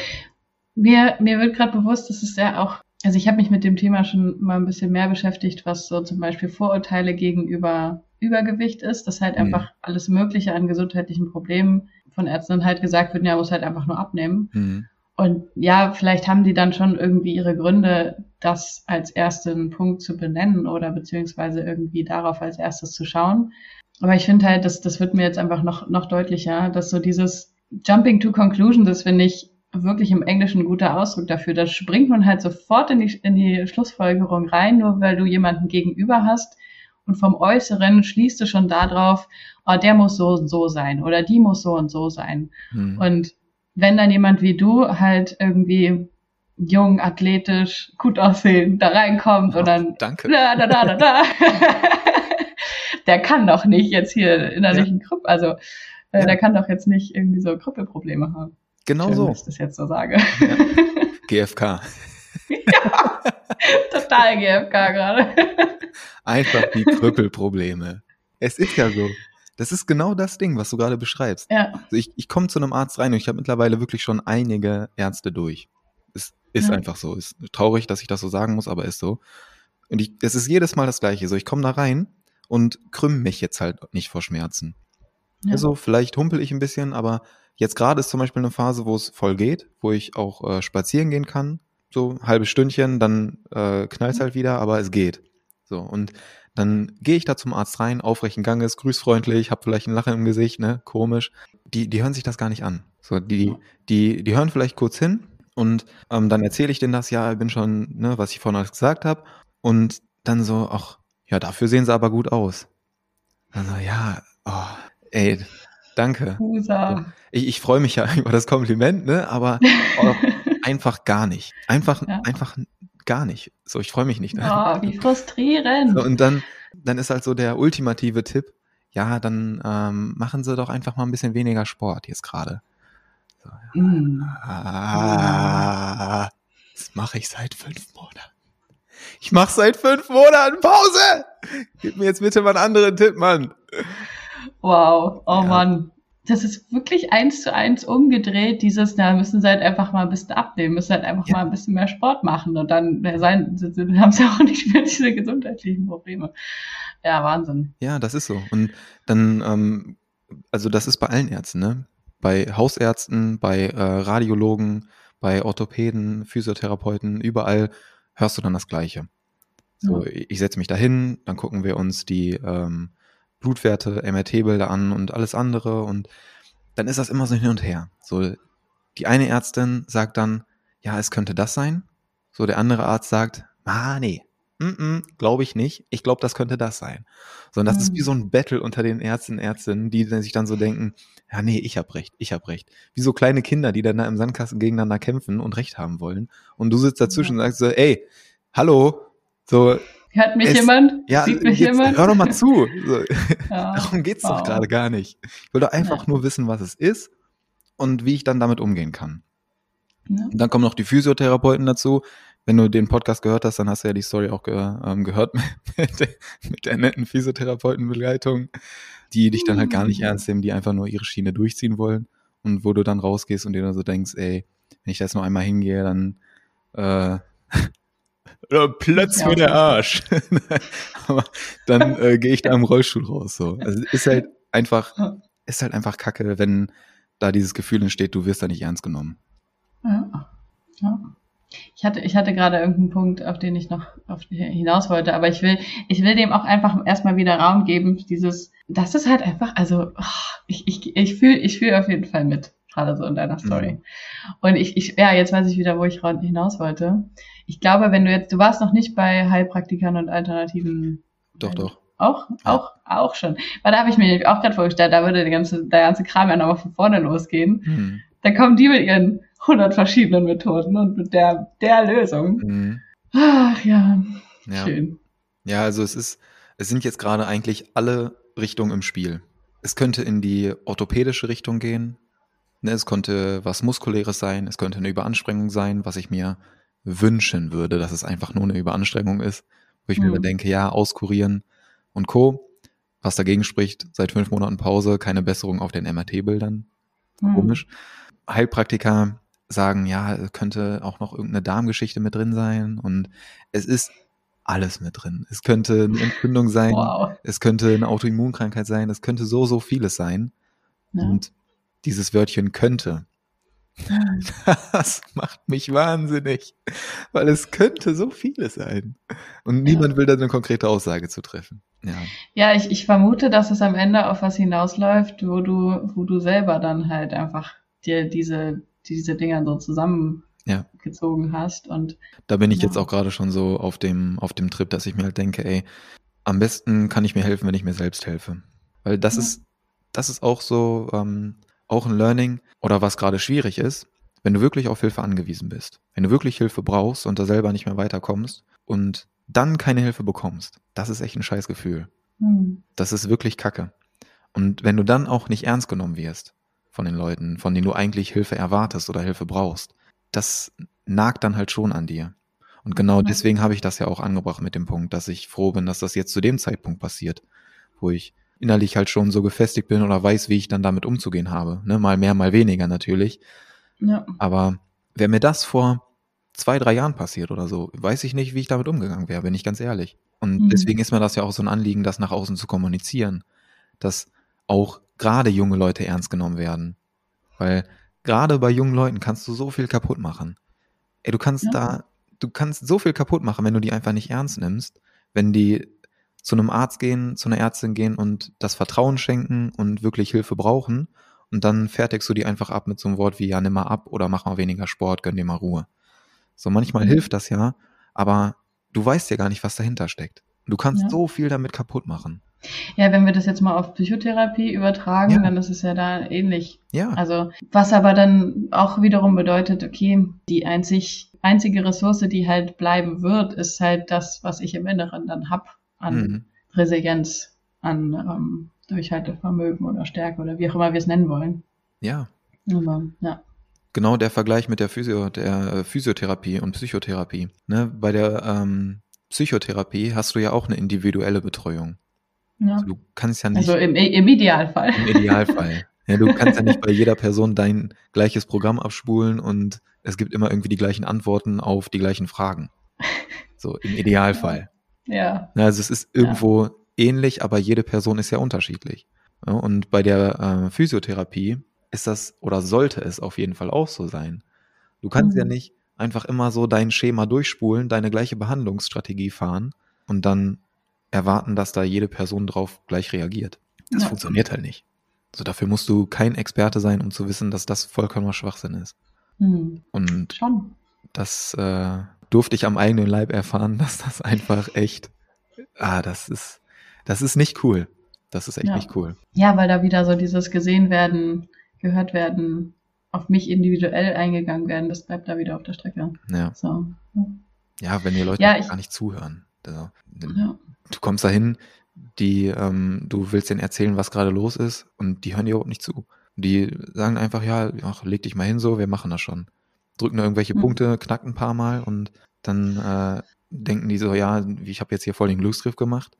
mir, mir wird gerade bewusst, dass es ja auch also ich habe mich mit dem Thema schon mal ein bisschen mehr beschäftigt, was so zum Beispiel Vorurteile gegenüber Übergewicht ist, dass halt mhm. einfach alles Mögliche an gesundheitlichen Problemen von Ärzten halt gesagt wird, ja, muss halt einfach nur abnehmen. Mhm. Und ja, vielleicht haben die dann schon irgendwie ihre Gründe, das als ersten Punkt zu benennen oder beziehungsweise irgendwie darauf als erstes zu schauen. Aber ich finde halt, das, das wird mir jetzt einfach noch, noch deutlicher, dass so dieses Jumping to Conclusion, das finde ich wirklich im Englischen ein guter Ausdruck dafür. Da springt man halt sofort in die, in die Schlussfolgerung rein, nur weil du jemanden gegenüber hast. Und vom Äußeren schließt du schon darauf, oh, der muss so und so sein oder die muss so und so sein. Hm. Und wenn dann jemand wie du halt irgendwie jung, athletisch, gut aussehen, da reinkommt oh, und dann danke. Da, da, da, da, da. der kann doch nicht jetzt hier innerlichen ja. Krüpp, also äh, ja. der kann doch jetzt nicht irgendwie so Krüppelprobleme haben. Genau Schön, so. Dass ich das jetzt so sage. Ja. GFK. ja, total GFK gerade. Einfach die Krüppelprobleme. Es ist ja so. Das ist genau das Ding, was du gerade beschreibst. Ja. Also ich, ich komme zu einem Arzt rein und ich habe mittlerweile wirklich schon einige Ärzte durch. Es ist ja. einfach so. Ist traurig, dass ich das so sagen muss, aber ist so. Und ich, es ist jedes Mal das Gleiche. So, ich komme da rein und krümme mich jetzt halt nicht vor Schmerzen. Ja. Also vielleicht humpel ich ein bisschen, aber Jetzt gerade ist zum Beispiel eine Phase, wo es voll geht, wo ich auch äh, spazieren gehen kann, so halbe Stündchen, dann äh, knallt halt wieder, aber es geht. So und dann gehe ich da zum Arzt rein, aufrechten Ganges, grüßfreundlich, habe vielleicht ein Lachen im Gesicht, ne, komisch. Die, die hören sich das gar nicht an. So, die, die, die hören vielleicht kurz hin und ähm, dann erzähle ich denen das, ja, ich bin schon, ne, was ich vorhin alles gesagt habe. Und dann so, ach, ja, dafür sehen sie aber gut aus. Also, ja, oh, ey, Danke. Usa. Ich, ich freue mich ja über das Kompliment, ne? aber einfach gar nicht. Einfach, ja. einfach gar nicht. So, ich freue mich nicht. Oh, wie frustrierend. So, und dann, dann ist halt so der ultimative Tipp, ja, dann ähm, machen Sie doch einfach mal ein bisschen weniger Sport jetzt gerade. So, ja. mm. ah, das mache ich seit fünf Monaten. Ich mache seit fünf Monaten Pause. Gib mir jetzt bitte mal einen anderen Tipp, Mann. Wow, oh ja. Mann. Das ist wirklich eins zu eins umgedreht, dieses, da müssen sie halt einfach mal ein bisschen abnehmen, müssen halt einfach ja. mal ein bisschen mehr Sport machen und dann sein, haben sie auch nicht mehr diese gesundheitlichen Probleme. Ja, Wahnsinn. Ja, das ist so. Und dann, ähm, also das ist bei allen Ärzten, ne? Bei Hausärzten, bei äh, Radiologen, bei Orthopäden, Physiotherapeuten, überall hörst du dann das Gleiche. So, ja. ich setze mich dahin, dann gucken wir uns die ähm, Blutwerte, MRT-Bilder an und alles andere und dann ist das immer so hin und her. So, die eine Ärztin sagt dann, ja, es könnte das sein. So, der andere Arzt sagt, ah, nee, glaube ich nicht. Ich glaube, das könnte das sein. So, und das mhm. ist wie so ein Battle unter den Ärzten und Ärztinnen, die sich dann so denken, ja, nee, ich hab recht, ich hab recht. Wie so kleine Kinder, die dann da im Sandkasten gegeneinander kämpfen und recht haben wollen. Und du sitzt dazwischen ja. und sagst so, ey, hallo, so, Hört mich es, jemand? Ja, Sieht mich jetzt, jemand? hör doch mal zu. So. Ja, Darum geht's wow. doch gerade gar nicht. Ich will doch einfach ja. nur wissen, was es ist und wie ich dann damit umgehen kann. Ja. Und dann kommen noch die Physiotherapeuten dazu. Wenn du den Podcast gehört hast, dann hast du ja die Story auch ge ähm, gehört mit, der, mit der netten Physiotherapeutenbegleitung, die dich dann halt gar nicht ernst nehmen, die einfach nur ihre Schiene durchziehen wollen und wo du dann rausgehst und dir dann so denkst, ey, wenn ich da jetzt noch einmal hingehe, dann äh, Platz für der Arsch. Aber dann äh, gehe ich da im Rollstuhl raus. So. Also ist halt einfach, ist halt einfach Kacke, wenn da dieses Gefühl entsteht, du wirst da nicht ernst genommen. Ja. ja. Ich hatte, ich hatte gerade irgendeinen Punkt, auf den ich noch auf, hinaus wollte, aber ich will, ich will dem auch einfach erstmal wieder Raum geben, dieses, das ist halt einfach, also, oh, ich, ich, ich fühle ich fühl auf jeden Fall mit, gerade so in deiner Story. Mhm. Und ich, ich, ja, jetzt weiß ich wieder, wo ich hinaus wollte. Ich glaube, wenn du jetzt, du warst noch nicht bei Heilpraktikern und alternativen. Doch, doch. Auch, ja. auch, auch schon. Weil da habe ich mir auch gerade vorgestellt, da würde der ganze, der ganze Kram ja nochmal von vorne losgehen. Mhm. Da kommen die mit ihren 100 verschiedenen Methoden und mit der, der Lösung. Mhm. Ach ja, ja, schön. Ja, also es ist, es sind jetzt gerade eigentlich alle Richtungen im Spiel. Es könnte in die orthopädische Richtung gehen. Ne, es könnte was Muskuläres sein, es könnte eine Überanstrengung sein, was ich mir wünschen würde, dass es einfach nur eine Überanstrengung ist, wo ich mhm. mir denke, ja, auskurieren und Co. Was dagegen spricht, seit fünf Monaten Pause, keine Besserung auf den MRT-Bildern. Mhm. Komisch. Heilpraktiker sagen, ja, könnte auch noch irgendeine Darmgeschichte mit drin sein und es ist alles mit drin. Es könnte eine Entzündung sein, wow. es könnte eine Autoimmunkrankheit sein, es könnte so, so vieles sein. Ja. Und dieses Wörtchen könnte, das macht mich wahnsinnig, weil es könnte so vieles sein. Und niemand ja. will da eine konkrete Aussage zu treffen. Ja, ja ich, ich vermute, dass es am Ende auf was hinausläuft, wo du, wo du selber dann halt einfach dir diese diese Dinger so zusammengezogen ja. hast. Und da bin ich jetzt auch gerade schon so auf dem, auf dem Trip, dass ich mir halt denke, ey, am besten kann ich mir helfen, wenn ich mir selbst helfe. Weil das ist, das ist auch so, ähm, auch ein Learning oder was gerade schwierig ist, wenn du wirklich auf Hilfe angewiesen bist. Wenn du wirklich Hilfe brauchst und da selber nicht mehr weiterkommst und dann keine Hilfe bekommst, das ist echt ein Scheißgefühl. Mhm. Das ist wirklich Kacke. Und wenn du dann auch nicht ernst genommen wirst, von den Leuten, von denen du eigentlich Hilfe erwartest oder Hilfe brauchst. Das nagt dann halt schon an dir. Und genau deswegen habe ich das ja auch angebracht mit dem Punkt, dass ich froh bin, dass das jetzt zu dem Zeitpunkt passiert, wo ich innerlich halt schon so gefestigt bin oder weiß, wie ich dann damit umzugehen habe. Ne? Mal mehr, mal weniger natürlich. Ja. Aber wäre mir das vor zwei, drei Jahren passiert oder so, weiß ich nicht, wie ich damit umgegangen wäre, bin ich ganz ehrlich. Und mhm. deswegen ist mir das ja auch so ein Anliegen, das nach außen zu kommunizieren. Dass auch gerade junge Leute ernst genommen werden. Weil gerade bei jungen Leuten kannst du so viel kaputt machen. Ey, du kannst ja. da, du kannst so viel kaputt machen, wenn du die einfach nicht ernst nimmst, wenn die zu einem Arzt gehen, zu einer Ärztin gehen und das Vertrauen schenken und wirklich Hilfe brauchen und dann fertigst du die einfach ab mit so einem Wort wie ja, nimm mal ab oder mach mal weniger Sport, gönn dir mal Ruhe. So manchmal mhm. hilft das ja, aber du weißt ja gar nicht, was dahinter steckt. Du kannst ja. so viel damit kaputt machen. Ja, wenn wir das jetzt mal auf Psychotherapie übertragen, ja. dann ist es ja da ähnlich. Ja. Also, was aber dann auch wiederum bedeutet, okay, die einzig, einzige Ressource, die halt bleiben wird, ist halt das, was ich im Inneren dann hab an mhm. Resilienz, an ähm, Durchhaltevermögen oder Stärke oder wie auch immer wir es nennen wollen. Ja. Aber, ja. Genau der Vergleich mit der, Physio, der äh, Physiotherapie und Psychotherapie. Ne? Bei der ähm, Psychotherapie hast du ja auch eine individuelle Betreuung. Ja. Also du kannst ja nicht. Also im, im Idealfall. Im Idealfall. Ja, du kannst ja nicht bei jeder Person dein gleiches Programm abspulen und es gibt immer irgendwie die gleichen Antworten auf die gleichen Fragen. So im Idealfall. Ja. Also es ist irgendwo ja. ähnlich, aber jede Person ist ja unterschiedlich. Und bei der äh, Physiotherapie ist das oder sollte es auf jeden Fall auch so sein. Du kannst mhm. ja nicht einfach immer so dein Schema durchspulen, deine gleiche Behandlungsstrategie fahren und dann erwarten, dass da jede Person drauf gleich reagiert. Das ja. funktioniert halt nicht. So dafür musst du kein Experte sein, um zu wissen, dass das vollkommener Schwachsinn ist. Mhm. Und Schon. das äh, durfte ich am eigenen Leib erfahren, dass das einfach echt, ah, das ist, das ist nicht cool. Das ist echt ja. nicht cool. Ja, weil da wieder so dieses gesehen werden, gehört werden, auf mich individuell eingegangen werden, das bleibt da wieder auf der Strecke. Ja. So. Ja, wenn die Leute ja, ich, gar nicht zuhören. Also, ja du kommst dahin, die, ähm, du willst denen erzählen, was gerade los ist und die hören dir überhaupt nicht zu. Die sagen einfach, ja, ach, leg dich mal hin so, wir machen das schon. Drücken da irgendwelche mhm. Punkte, knacken ein paar Mal und dann äh, denken die so, ja, ich habe jetzt hier voll den Glücksgriff gemacht.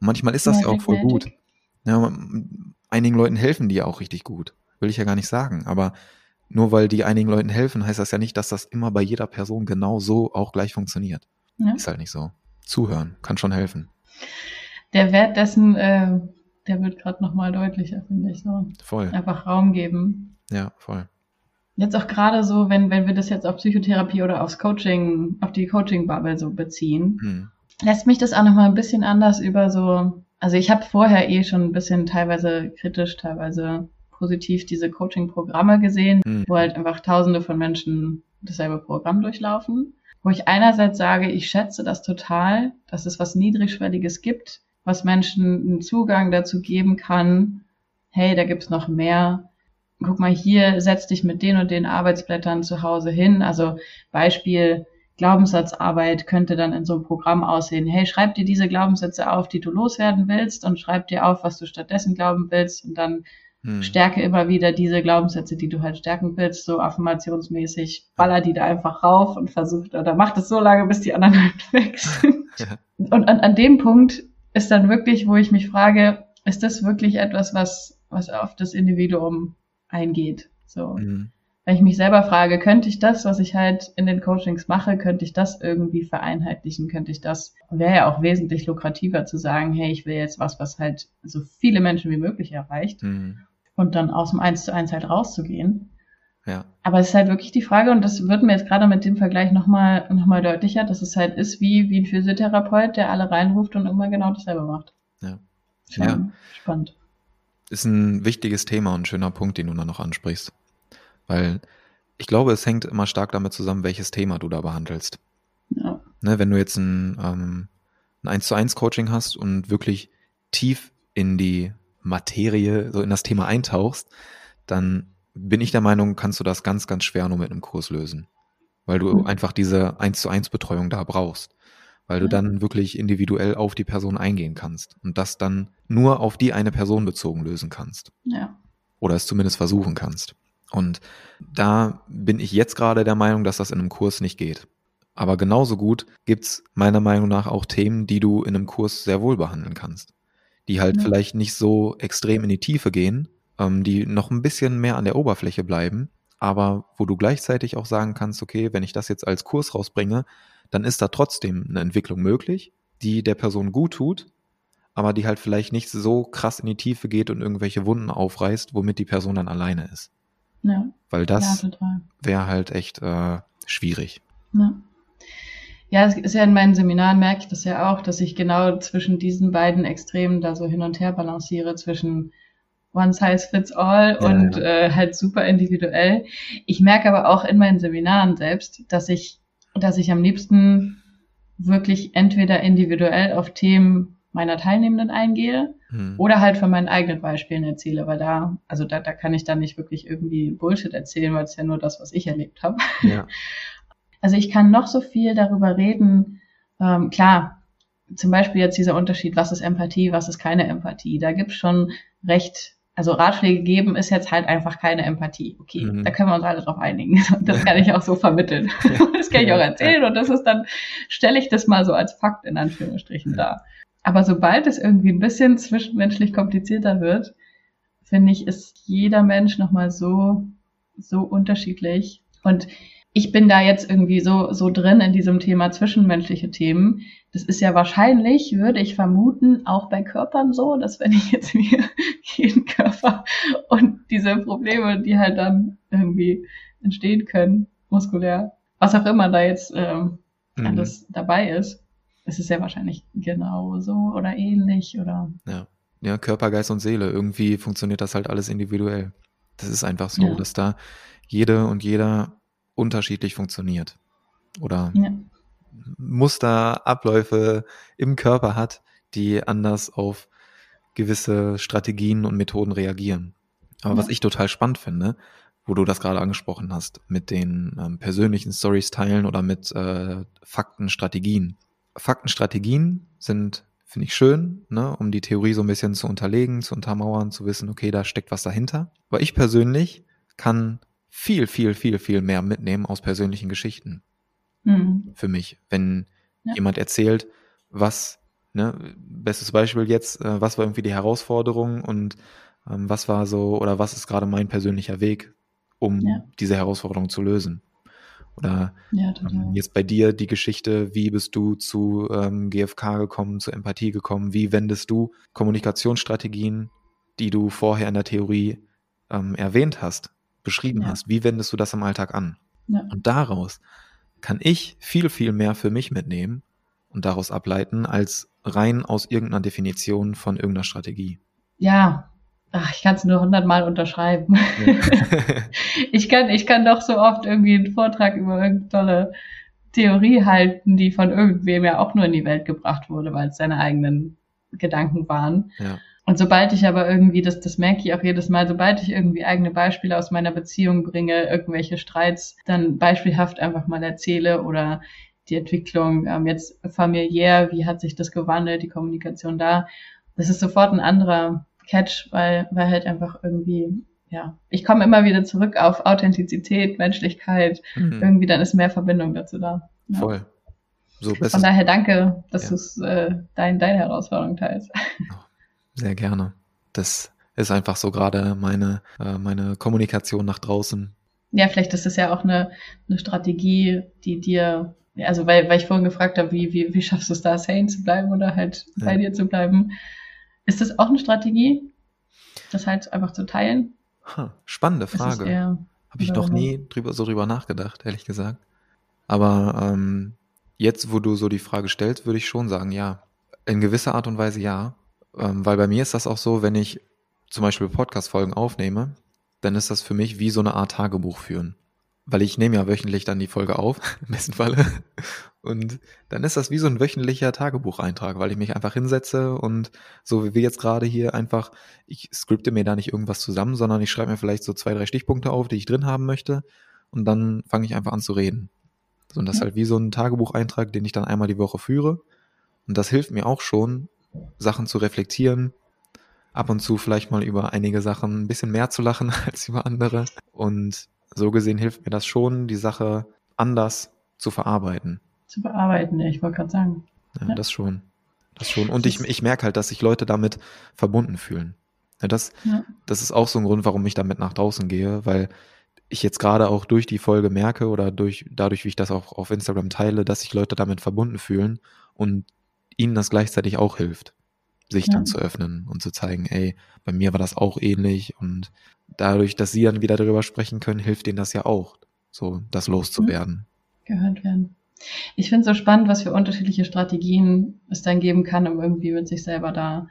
Und manchmal ist das ja, ja auch voll gut. Ja, einigen Leuten helfen die ja auch richtig gut. Will ich ja gar nicht sagen. Aber nur weil die einigen Leuten helfen, heißt das ja nicht, dass das immer bei jeder Person genau so auch gleich funktioniert. Ja. Ist halt nicht so. Zuhören kann schon helfen. Der Wert dessen, äh, der wird gerade nochmal deutlicher, finde ich. So. Voll. Einfach Raum geben. Ja, voll. Jetzt auch gerade so, wenn, wenn wir das jetzt auf Psychotherapie oder aufs Coaching, auf die Coaching-Bubble so beziehen, hm. lässt mich das auch nochmal ein bisschen anders über so, also ich habe vorher eh schon ein bisschen teilweise kritisch, teilweise positiv diese Coaching-Programme gesehen, hm. wo halt einfach tausende von Menschen dasselbe Programm durchlaufen. Wo ich einerseits sage, ich schätze das total, dass es was Niedrigschwelliges gibt, was Menschen einen Zugang dazu geben kann, hey, da gibt's noch mehr, guck mal hier, setz dich mit den und den Arbeitsblättern zu Hause hin. Also Beispiel Glaubenssatzarbeit könnte dann in so einem Programm aussehen. Hey, schreib dir diese Glaubenssätze auf, die du loswerden willst und schreib dir auf, was du stattdessen glauben willst und dann hm. stärke immer wieder diese Glaubenssätze, die du halt stärken willst, so affirmationsmäßig, baller die da einfach rauf und versucht, oder mach das so lange, bis die anderen halt weg sind. Ja. Und an, an dem Punkt ist dann wirklich, wo ich mich frage, ist das wirklich etwas, was, was auf das Individuum eingeht. So. Mhm. Wenn ich mich selber frage, könnte ich das, was ich halt in den Coachings mache, könnte ich das irgendwie vereinheitlichen, könnte ich das, wäre ja auch wesentlich lukrativer zu sagen, hey, ich will jetzt was, was halt so viele Menschen wie möglich erreicht mhm. und dann aus dem Eins zu Eins halt rauszugehen. Ja. Aber es ist halt wirklich die Frage, und das wird mir jetzt gerade mit dem Vergleich nochmal noch mal deutlicher, dass es halt ist wie, wie ein Physiotherapeut, der alle reinruft und immer genau dasselbe macht. Ja. Schon ja. spannend ist ein wichtiges Thema und ein schöner Punkt, den du da noch ansprichst. Weil ich glaube, es hängt immer stark damit zusammen, welches Thema du da behandelst. Ja. Ne, wenn du jetzt ein, ähm, ein 1 zu 1 Coaching hast und wirklich tief in die Materie, so in das Thema eintauchst, dann bin ich der Meinung, kannst du das ganz, ganz schwer nur mit einem Kurs lösen. Weil du mhm. einfach diese 1 zu 1 Betreuung da brauchst weil du dann wirklich individuell auf die Person eingehen kannst und das dann nur auf die eine Person bezogen lösen kannst. Ja. Oder es zumindest versuchen kannst. Und da bin ich jetzt gerade der Meinung, dass das in einem Kurs nicht geht. Aber genauso gut gibt's meiner Meinung nach auch Themen, die du in einem Kurs sehr wohl behandeln kannst. Die halt ja. vielleicht nicht so extrem in die Tiefe gehen, ähm, die noch ein bisschen mehr an der Oberfläche bleiben, aber wo du gleichzeitig auch sagen kannst, okay, wenn ich das jetzt als Kurs rausbringe, dann ist da trotzdem eine Entwicklung möglich, die der Person gut tut, aber die halt vielleicht nicht so krass in die Tiefe geht und irgendwelche Wunden aufreißt, womit die Person dann alleine ist. Ja. Weil das ja, wäre halt echt äh, schwierig. Ja. Ja, es ist ja in meinen Seminaren merke ich das ja auch, dass ich genau zwischen diesen beiden Extremen da so hin und her balanciere, zwischen One Size Fits All ja, und ja. Äh, halt super individuell. Ich merke aber auch in meinen Seminaren selbst, dass ich dass ich am liebsten wirklich entweder individuell auf Themen meiner Teilnehmenden eingehe hm. oder halt von meinen eigenen Beispielen erzähle, weil da, also da, da kann ich dann nicht wirklich irgendwie Bullshit erzählen, weil es ja nur das, was ich erlebt habe. Ja. Also ich kann noch so viel darüber reden. Ähm, klar, zum Beispiel jetzt dieser Unterschied, was ist Empathie, was ist keine Empathie. Da gibt es schon recht also Ratschläge geben ist jetzt halt einfach keine Empathie. Okay, mhm. da können wir uns alle drauf einigen. Das kann ich auch so vermitteln. Das kann ich auch erzählen und das ist dann, stelle ich das mal so als Fakt in Anführungsstrichen dar. Aber sobald es irgendwie ein bisschen zwischenmenschlich komplizierter wird, finde ich, ist jeder Mensch nochmal so, so unterschiedlich. Und ich bin da jetzt irgendwie so, so drin in diesem Thema zwischenmenschliche Themen. Das ist ja wahrscheinlich, würde ich vermuten, auch bei Körpern so, dass wenn ich jetzt mir jeden Körper und diese Probleme, die halt dann irgendwie entstehen können, muskulär, was auch immer da jetzt ähm, mhm. alles dabei ist, ist es ja wahrscheinlich genauso oder ähnlich oder. Ja. ja, Körper, Geist und Seele. Irgendwie funktioniert das halt alles individuell. Das ist einfach so, ja. dass da jede und jeder unterschiedlich funktioniert oder ja. Muster, Abläufe im Körper hat, die anders auf gewisse Strategien und Methoden reagieren. Aber ja. was ich total spannend finde, wo du das gerade angesprochen hast, mit den ähm, persönlichen Stories teilen oder mit äh, Faktenstrategien. Faktenstrategien sind, finde ich schön, ne, um die Theorie so ein bisschen zu unterlegen, zu untermauern, zu wissen, okay, da steckt was dahinter. Aber ich persönlich kann viel, viel, viel, viel mehr mitnehmen aus persönlichen Geschichten. Mhm. Für mich. Wenn ja. jemand erzählt, was, ne, bestes Beispiel jetzt, äh, was war irgendwie die Herausforderung und ähm, was war so, oder was ist gerade mein persönlicher Weg, um Ja. diese Herausforderung zu lösen. Oder Ja, ähm, jetzt bei dir die Geschichte, wie bist du zu ähm, GFK gekommen, zu Empathie gekommen? Wie wendest du Kommunikationsstrategien, die du vorher in der Theorie ähm, erwähnt hast, beschrieben Ja. hast, wie wendest du das im Alltag an? Ja. Und daraus kann ich viel, viel mehr für mich mitnehmen und daraus ableiten, als rein aus irgendeiner Definition von irgendeiner Strategie. Ja, Ach, ich kann es nur hundertmal unterschreiben. Ja. ich kann, ich kann doch so oft irgendwie einen Vortrag über irgendeine tolle Theorie halten, die von irgendwem ja auch nur in die Welt gebracht wurde, weil es seine eigenen Gedanken waren. ja. Und sobald ich aber irgendwie, das, das merke ich auch jedes Mal, sobald ich irgendwie eigene Beispiele aus meiner Beziehung bringe, irgendwelche Streits dann beispielhaft einfach mal erzähle oder die Entwicklung ähm, jetzt familiär, wie hat sich das gewandelt, die Kommunikation da, das ist sofort ein anderer Catch, weil, weil halt einfach irgendwie, ja, ich komme immer wieder zurück auf Authentizität, Menschlichkeit, Mhm. irgendwie dann ist mehr Verbindung dazu da. Ja. Voll. So Von besser. daher danke, dass Ja. du es äh, dein, deine Herausforderung teilst. Sehr gerne. Das ist einfach so gerade meine, äh, meine Kommunikation nach draußen. Ja, vielleicht ist das ja auch eine, eine Strategie, die dir, also weil, weil ich vorhin gefragt habe, wie, wie, wie schaffst du es da, sane zu bleiben oder halt Ja. bei dir zu bleiben? Ist das auch eine Strategie, das halt einfach zu teilen? Ha, spannende es Frage. Habe ich noch nie drüber, so drüber nachgedacht, ehrlich gesagt. Aber ähm, jetzt, wo du so die Frage stellst, würde ich schon sagen, ja. In gewisser Art und Weise ja. Ähm, weil bei mir ist das auch so, wenn ich zum Beispiel Podcast-Folgen aufnehme, dann ist das für mich wie so eine Art Tagebuch führen. Weil ich nehme ja wöchentlich dann die Folge auf, im besten Falle. Und dann ist das wie so ein wöchentlicher Tagebucheintrag, weil ich mich einfach hinsetze und so wie wir jetzt gerade hier einfach, ich skripte mir da nicht irgendwas zusammen, sondern ich schreibe mir vielleicht so zwei, drei Stichpunkte auf, die ich drin haben möchte. Und dann fange ich einfach an zu reden. So, und das ist Ja. halt wie so ein Tagebucheintrag, den ich dann einmal die Woche führe. Und das hilft mir auch schon, Sachen zu reflektieren, ab und zu vielleicht mal über einige Sachen ein bisschen mehr zu lachen als über andere. Und so gesehen hilft mir das schon, die Sache anders zu verarbeiten. zu bearbeiten, ja, ich wollte gerade sagen. Ja, Ja. das schon. Das schon. Und ich, ich merke halt, dass sich Leute damit verbunden fühlen. Ja, das, Ja. das ist auch so ein Grund, warum ich damit nach draußen gehe, weil ich jetzt gerade auch durch die Folge merke oder durch, dadurch, wie ich das auch auf Instagram teile, dass sich Leute damit verbunden fühlen und ihnen das gleichzeitig auch hilft, sich Ja. dann zu öffnen und zu zeigen, ey, bei mir war das auch ähnlich und dadurch, dass sie dann wieder darüber sprechen können, hilft ihnen das ja auch, so das loszuwerden. gehört werden. Ich finde es so spannend, was für unterschiedliche Strategien es dann geben kann, um irgendwie mit sich selber da.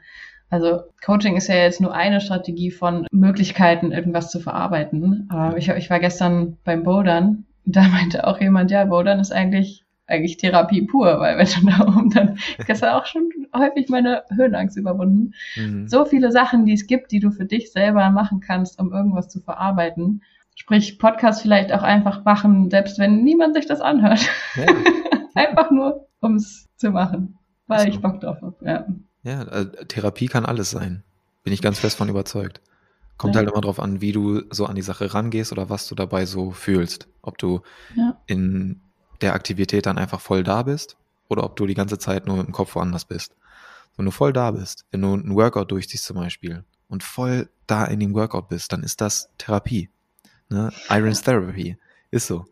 Also Coaching ist ja jetzt nur eine Strategie von Möglichkeiten, irgendwas zu verarbeiten. Aber ich, ich war gestern beim Bouldern, da meinte auch jemand, ja, Bouldern ist eigentlich eigentlich Therapie pur, weil wenn du da oben dann gestern auch schon häufig meine Höhenangst überwunden. Mhm. So viele Sachen, die es gibt, die du für dich selber machen kannst, um irgendwas zu verarbeiten. Sprich, Podcast vielleicht auch einfach machen, selbst wenn niemand sich das anhört. Ja. Einfach nur, um es zu machen, weil so. ich Bock drauf habe. Ja. Ja, äh, Therapie kann alles sein. Bin ich ganz fest von überzeugt. Kommt Ja. halt immer drauf an, wie du so an die Sache rangehst oder was du dabei so fühlst. Ob du Ja. in der Aktivität dann einfach voll da bist oder ob du die ganze Zeit nur im Kopf woanders bist. Wenn du voll da bist, wenn du einen Workout durchziehst zum Beispiel und voll da in dem Workout bist, dann ist das Therapie. Ne? Iron's Therapy. Ist so.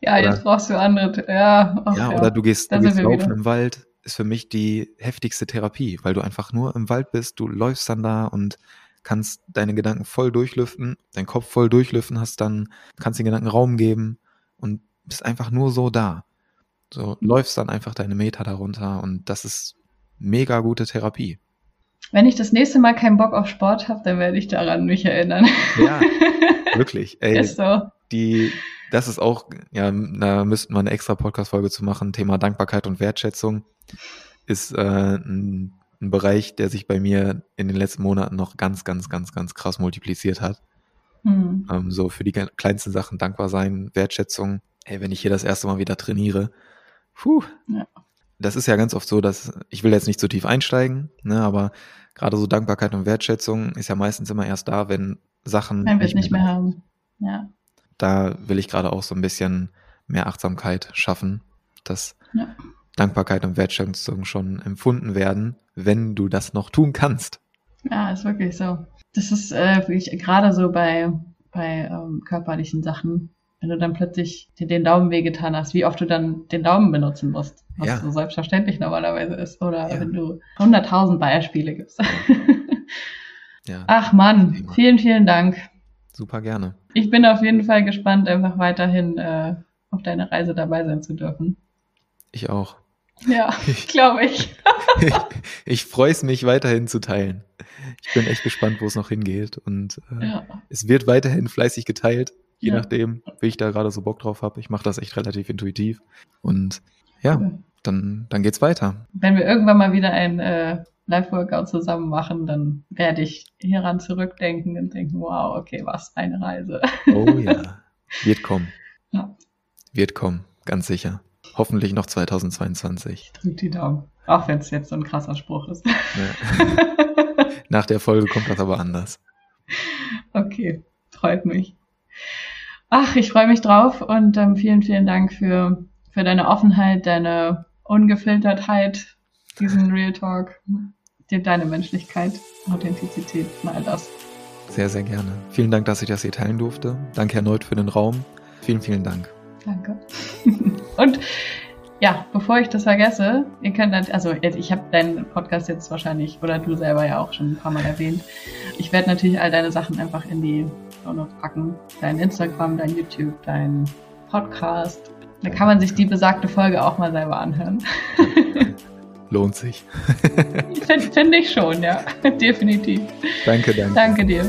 ja, jetzt Oder- brauchst du andere. Ja, ach, Ja, oder du gehst, Da du gehst laufen wieder. im Wald, ist für mich die heftigste Therapie, weil du einfach nur im Wald bist, du läufst dann da und kannst deine Gedanken voll durchlüften, deinen Kopf voll durchlüften, hast dann, kannst den Gedanken Raum geben und bist einfach nur so da. So, läufst dann einfach deine Meter darunter und das ist mega gute Therapie. Wenn ich das nächste Mal keinen Bock auf Sport habe, dann werde ich daran mich erinnern. Ja, Wirklich, ey, Ist so. die, das ist auch, ja, da müssten wir eine extra Podcast-Folge zu machen. Thema Dankbarkeit und Wertschätzung ist äh, ein, ein Bereich, der sich bei mir in den letzten Monaten noch ganz, ganz, ganz, ganz krass multipliziert hat. Hm. Ähm, so für die kleinsten Sachen dankbar sein, Wertschätzung. Ey, wenn ich hier das erste Mal wieder trainiere, puh. Ja. Das ist ja ganz oft so, dass ich will jetzt nicht zu tief einsteigen, ne, aber gerade so Dankbarkeit und Wertschätzung ist ja meistens immer erst da, wenn Sachen Wenn wir es nicht mehr haben. Ja. da will ich gerade auch so ein bisschen mehr Achtsamkeit schaffen, dass Ja. Dankbarkeit und Wertschätzung schon empfunden werden, wenn du das noch tun kannst. Ja, ist wirklich so. Das ist äh, gerade so bei bei ähm, körperlichen Sachen, wenn du dann plötzlich dir den Daumen wehgetan hast, wie oft du dann den Daumen benutzen musst, was Ja. so selbstverständlich normalerweise ist. Oder Ja. wenn du hunderttausend Beispiele gibst. Ja, Ach Mann, vielen, vielen Dank. super gerne. Ich bin auf jeden Fall gespannt, einfach weiterhin äh, auf deine Reise dabei sein zu dürfen. Ich auch. Ja, glaube ich. ich ich freue es mich weiterhin zu teilen. Ich bin echt gespannt, wo es noch hingeht. Und äh, Ja, es wird weiterhin fleißig geteilt, je Ja. nachdem, wie ich da gerade so Bock drauf habe. Ich mache das echt relativ intuitiv. Und ja, cool. dann, dann geht's weiter. Wenn wir irgendwann mal wieder ein äh, Live-Workout zusammen machen, dann werde ich hieran zurückdenken und denken, wow, okay, was eine Reise. Oh ja. Wird kommen. Ja. Wird kommen, ganz sicher. Hoffentlich noch 2022. Drück die Daumen. Auch wenn es jetzt so ein krasser Spruch ist. Ja. Nach der Folge kommt das aber anders. okay, freut mich. Ach, ich freue mich drauf und ähm, vielen, vielen Dank für, für deine Offenheit, deine Ungefiltertheit, diesen Real Talk, dir deine Menschlichkeit, Authentizität und all das. Sehr, sehr gerne. Vielen Dank, dass ich das hier teilen durfte. Danke erneut für den Raum. Vielen, vielen Dank. Danke. Und ja, bevor ich das vergesse, ihr könnt, nat- also ich habe deinen Podcast jetzt wahrscheinlich, oder du selber ja auch schon ein paar Mal erwähnt. Ich werde natürlich all deine Sachen einfach in die Shownotes packen. Dein Instagram, dein YouTube, dein Podcast. Da kann man sich die besagte Folge auch mal selber anhören. Lohnt sich. Finde find ich schon, ja. Definitiv. Danke, danke. Danke dir.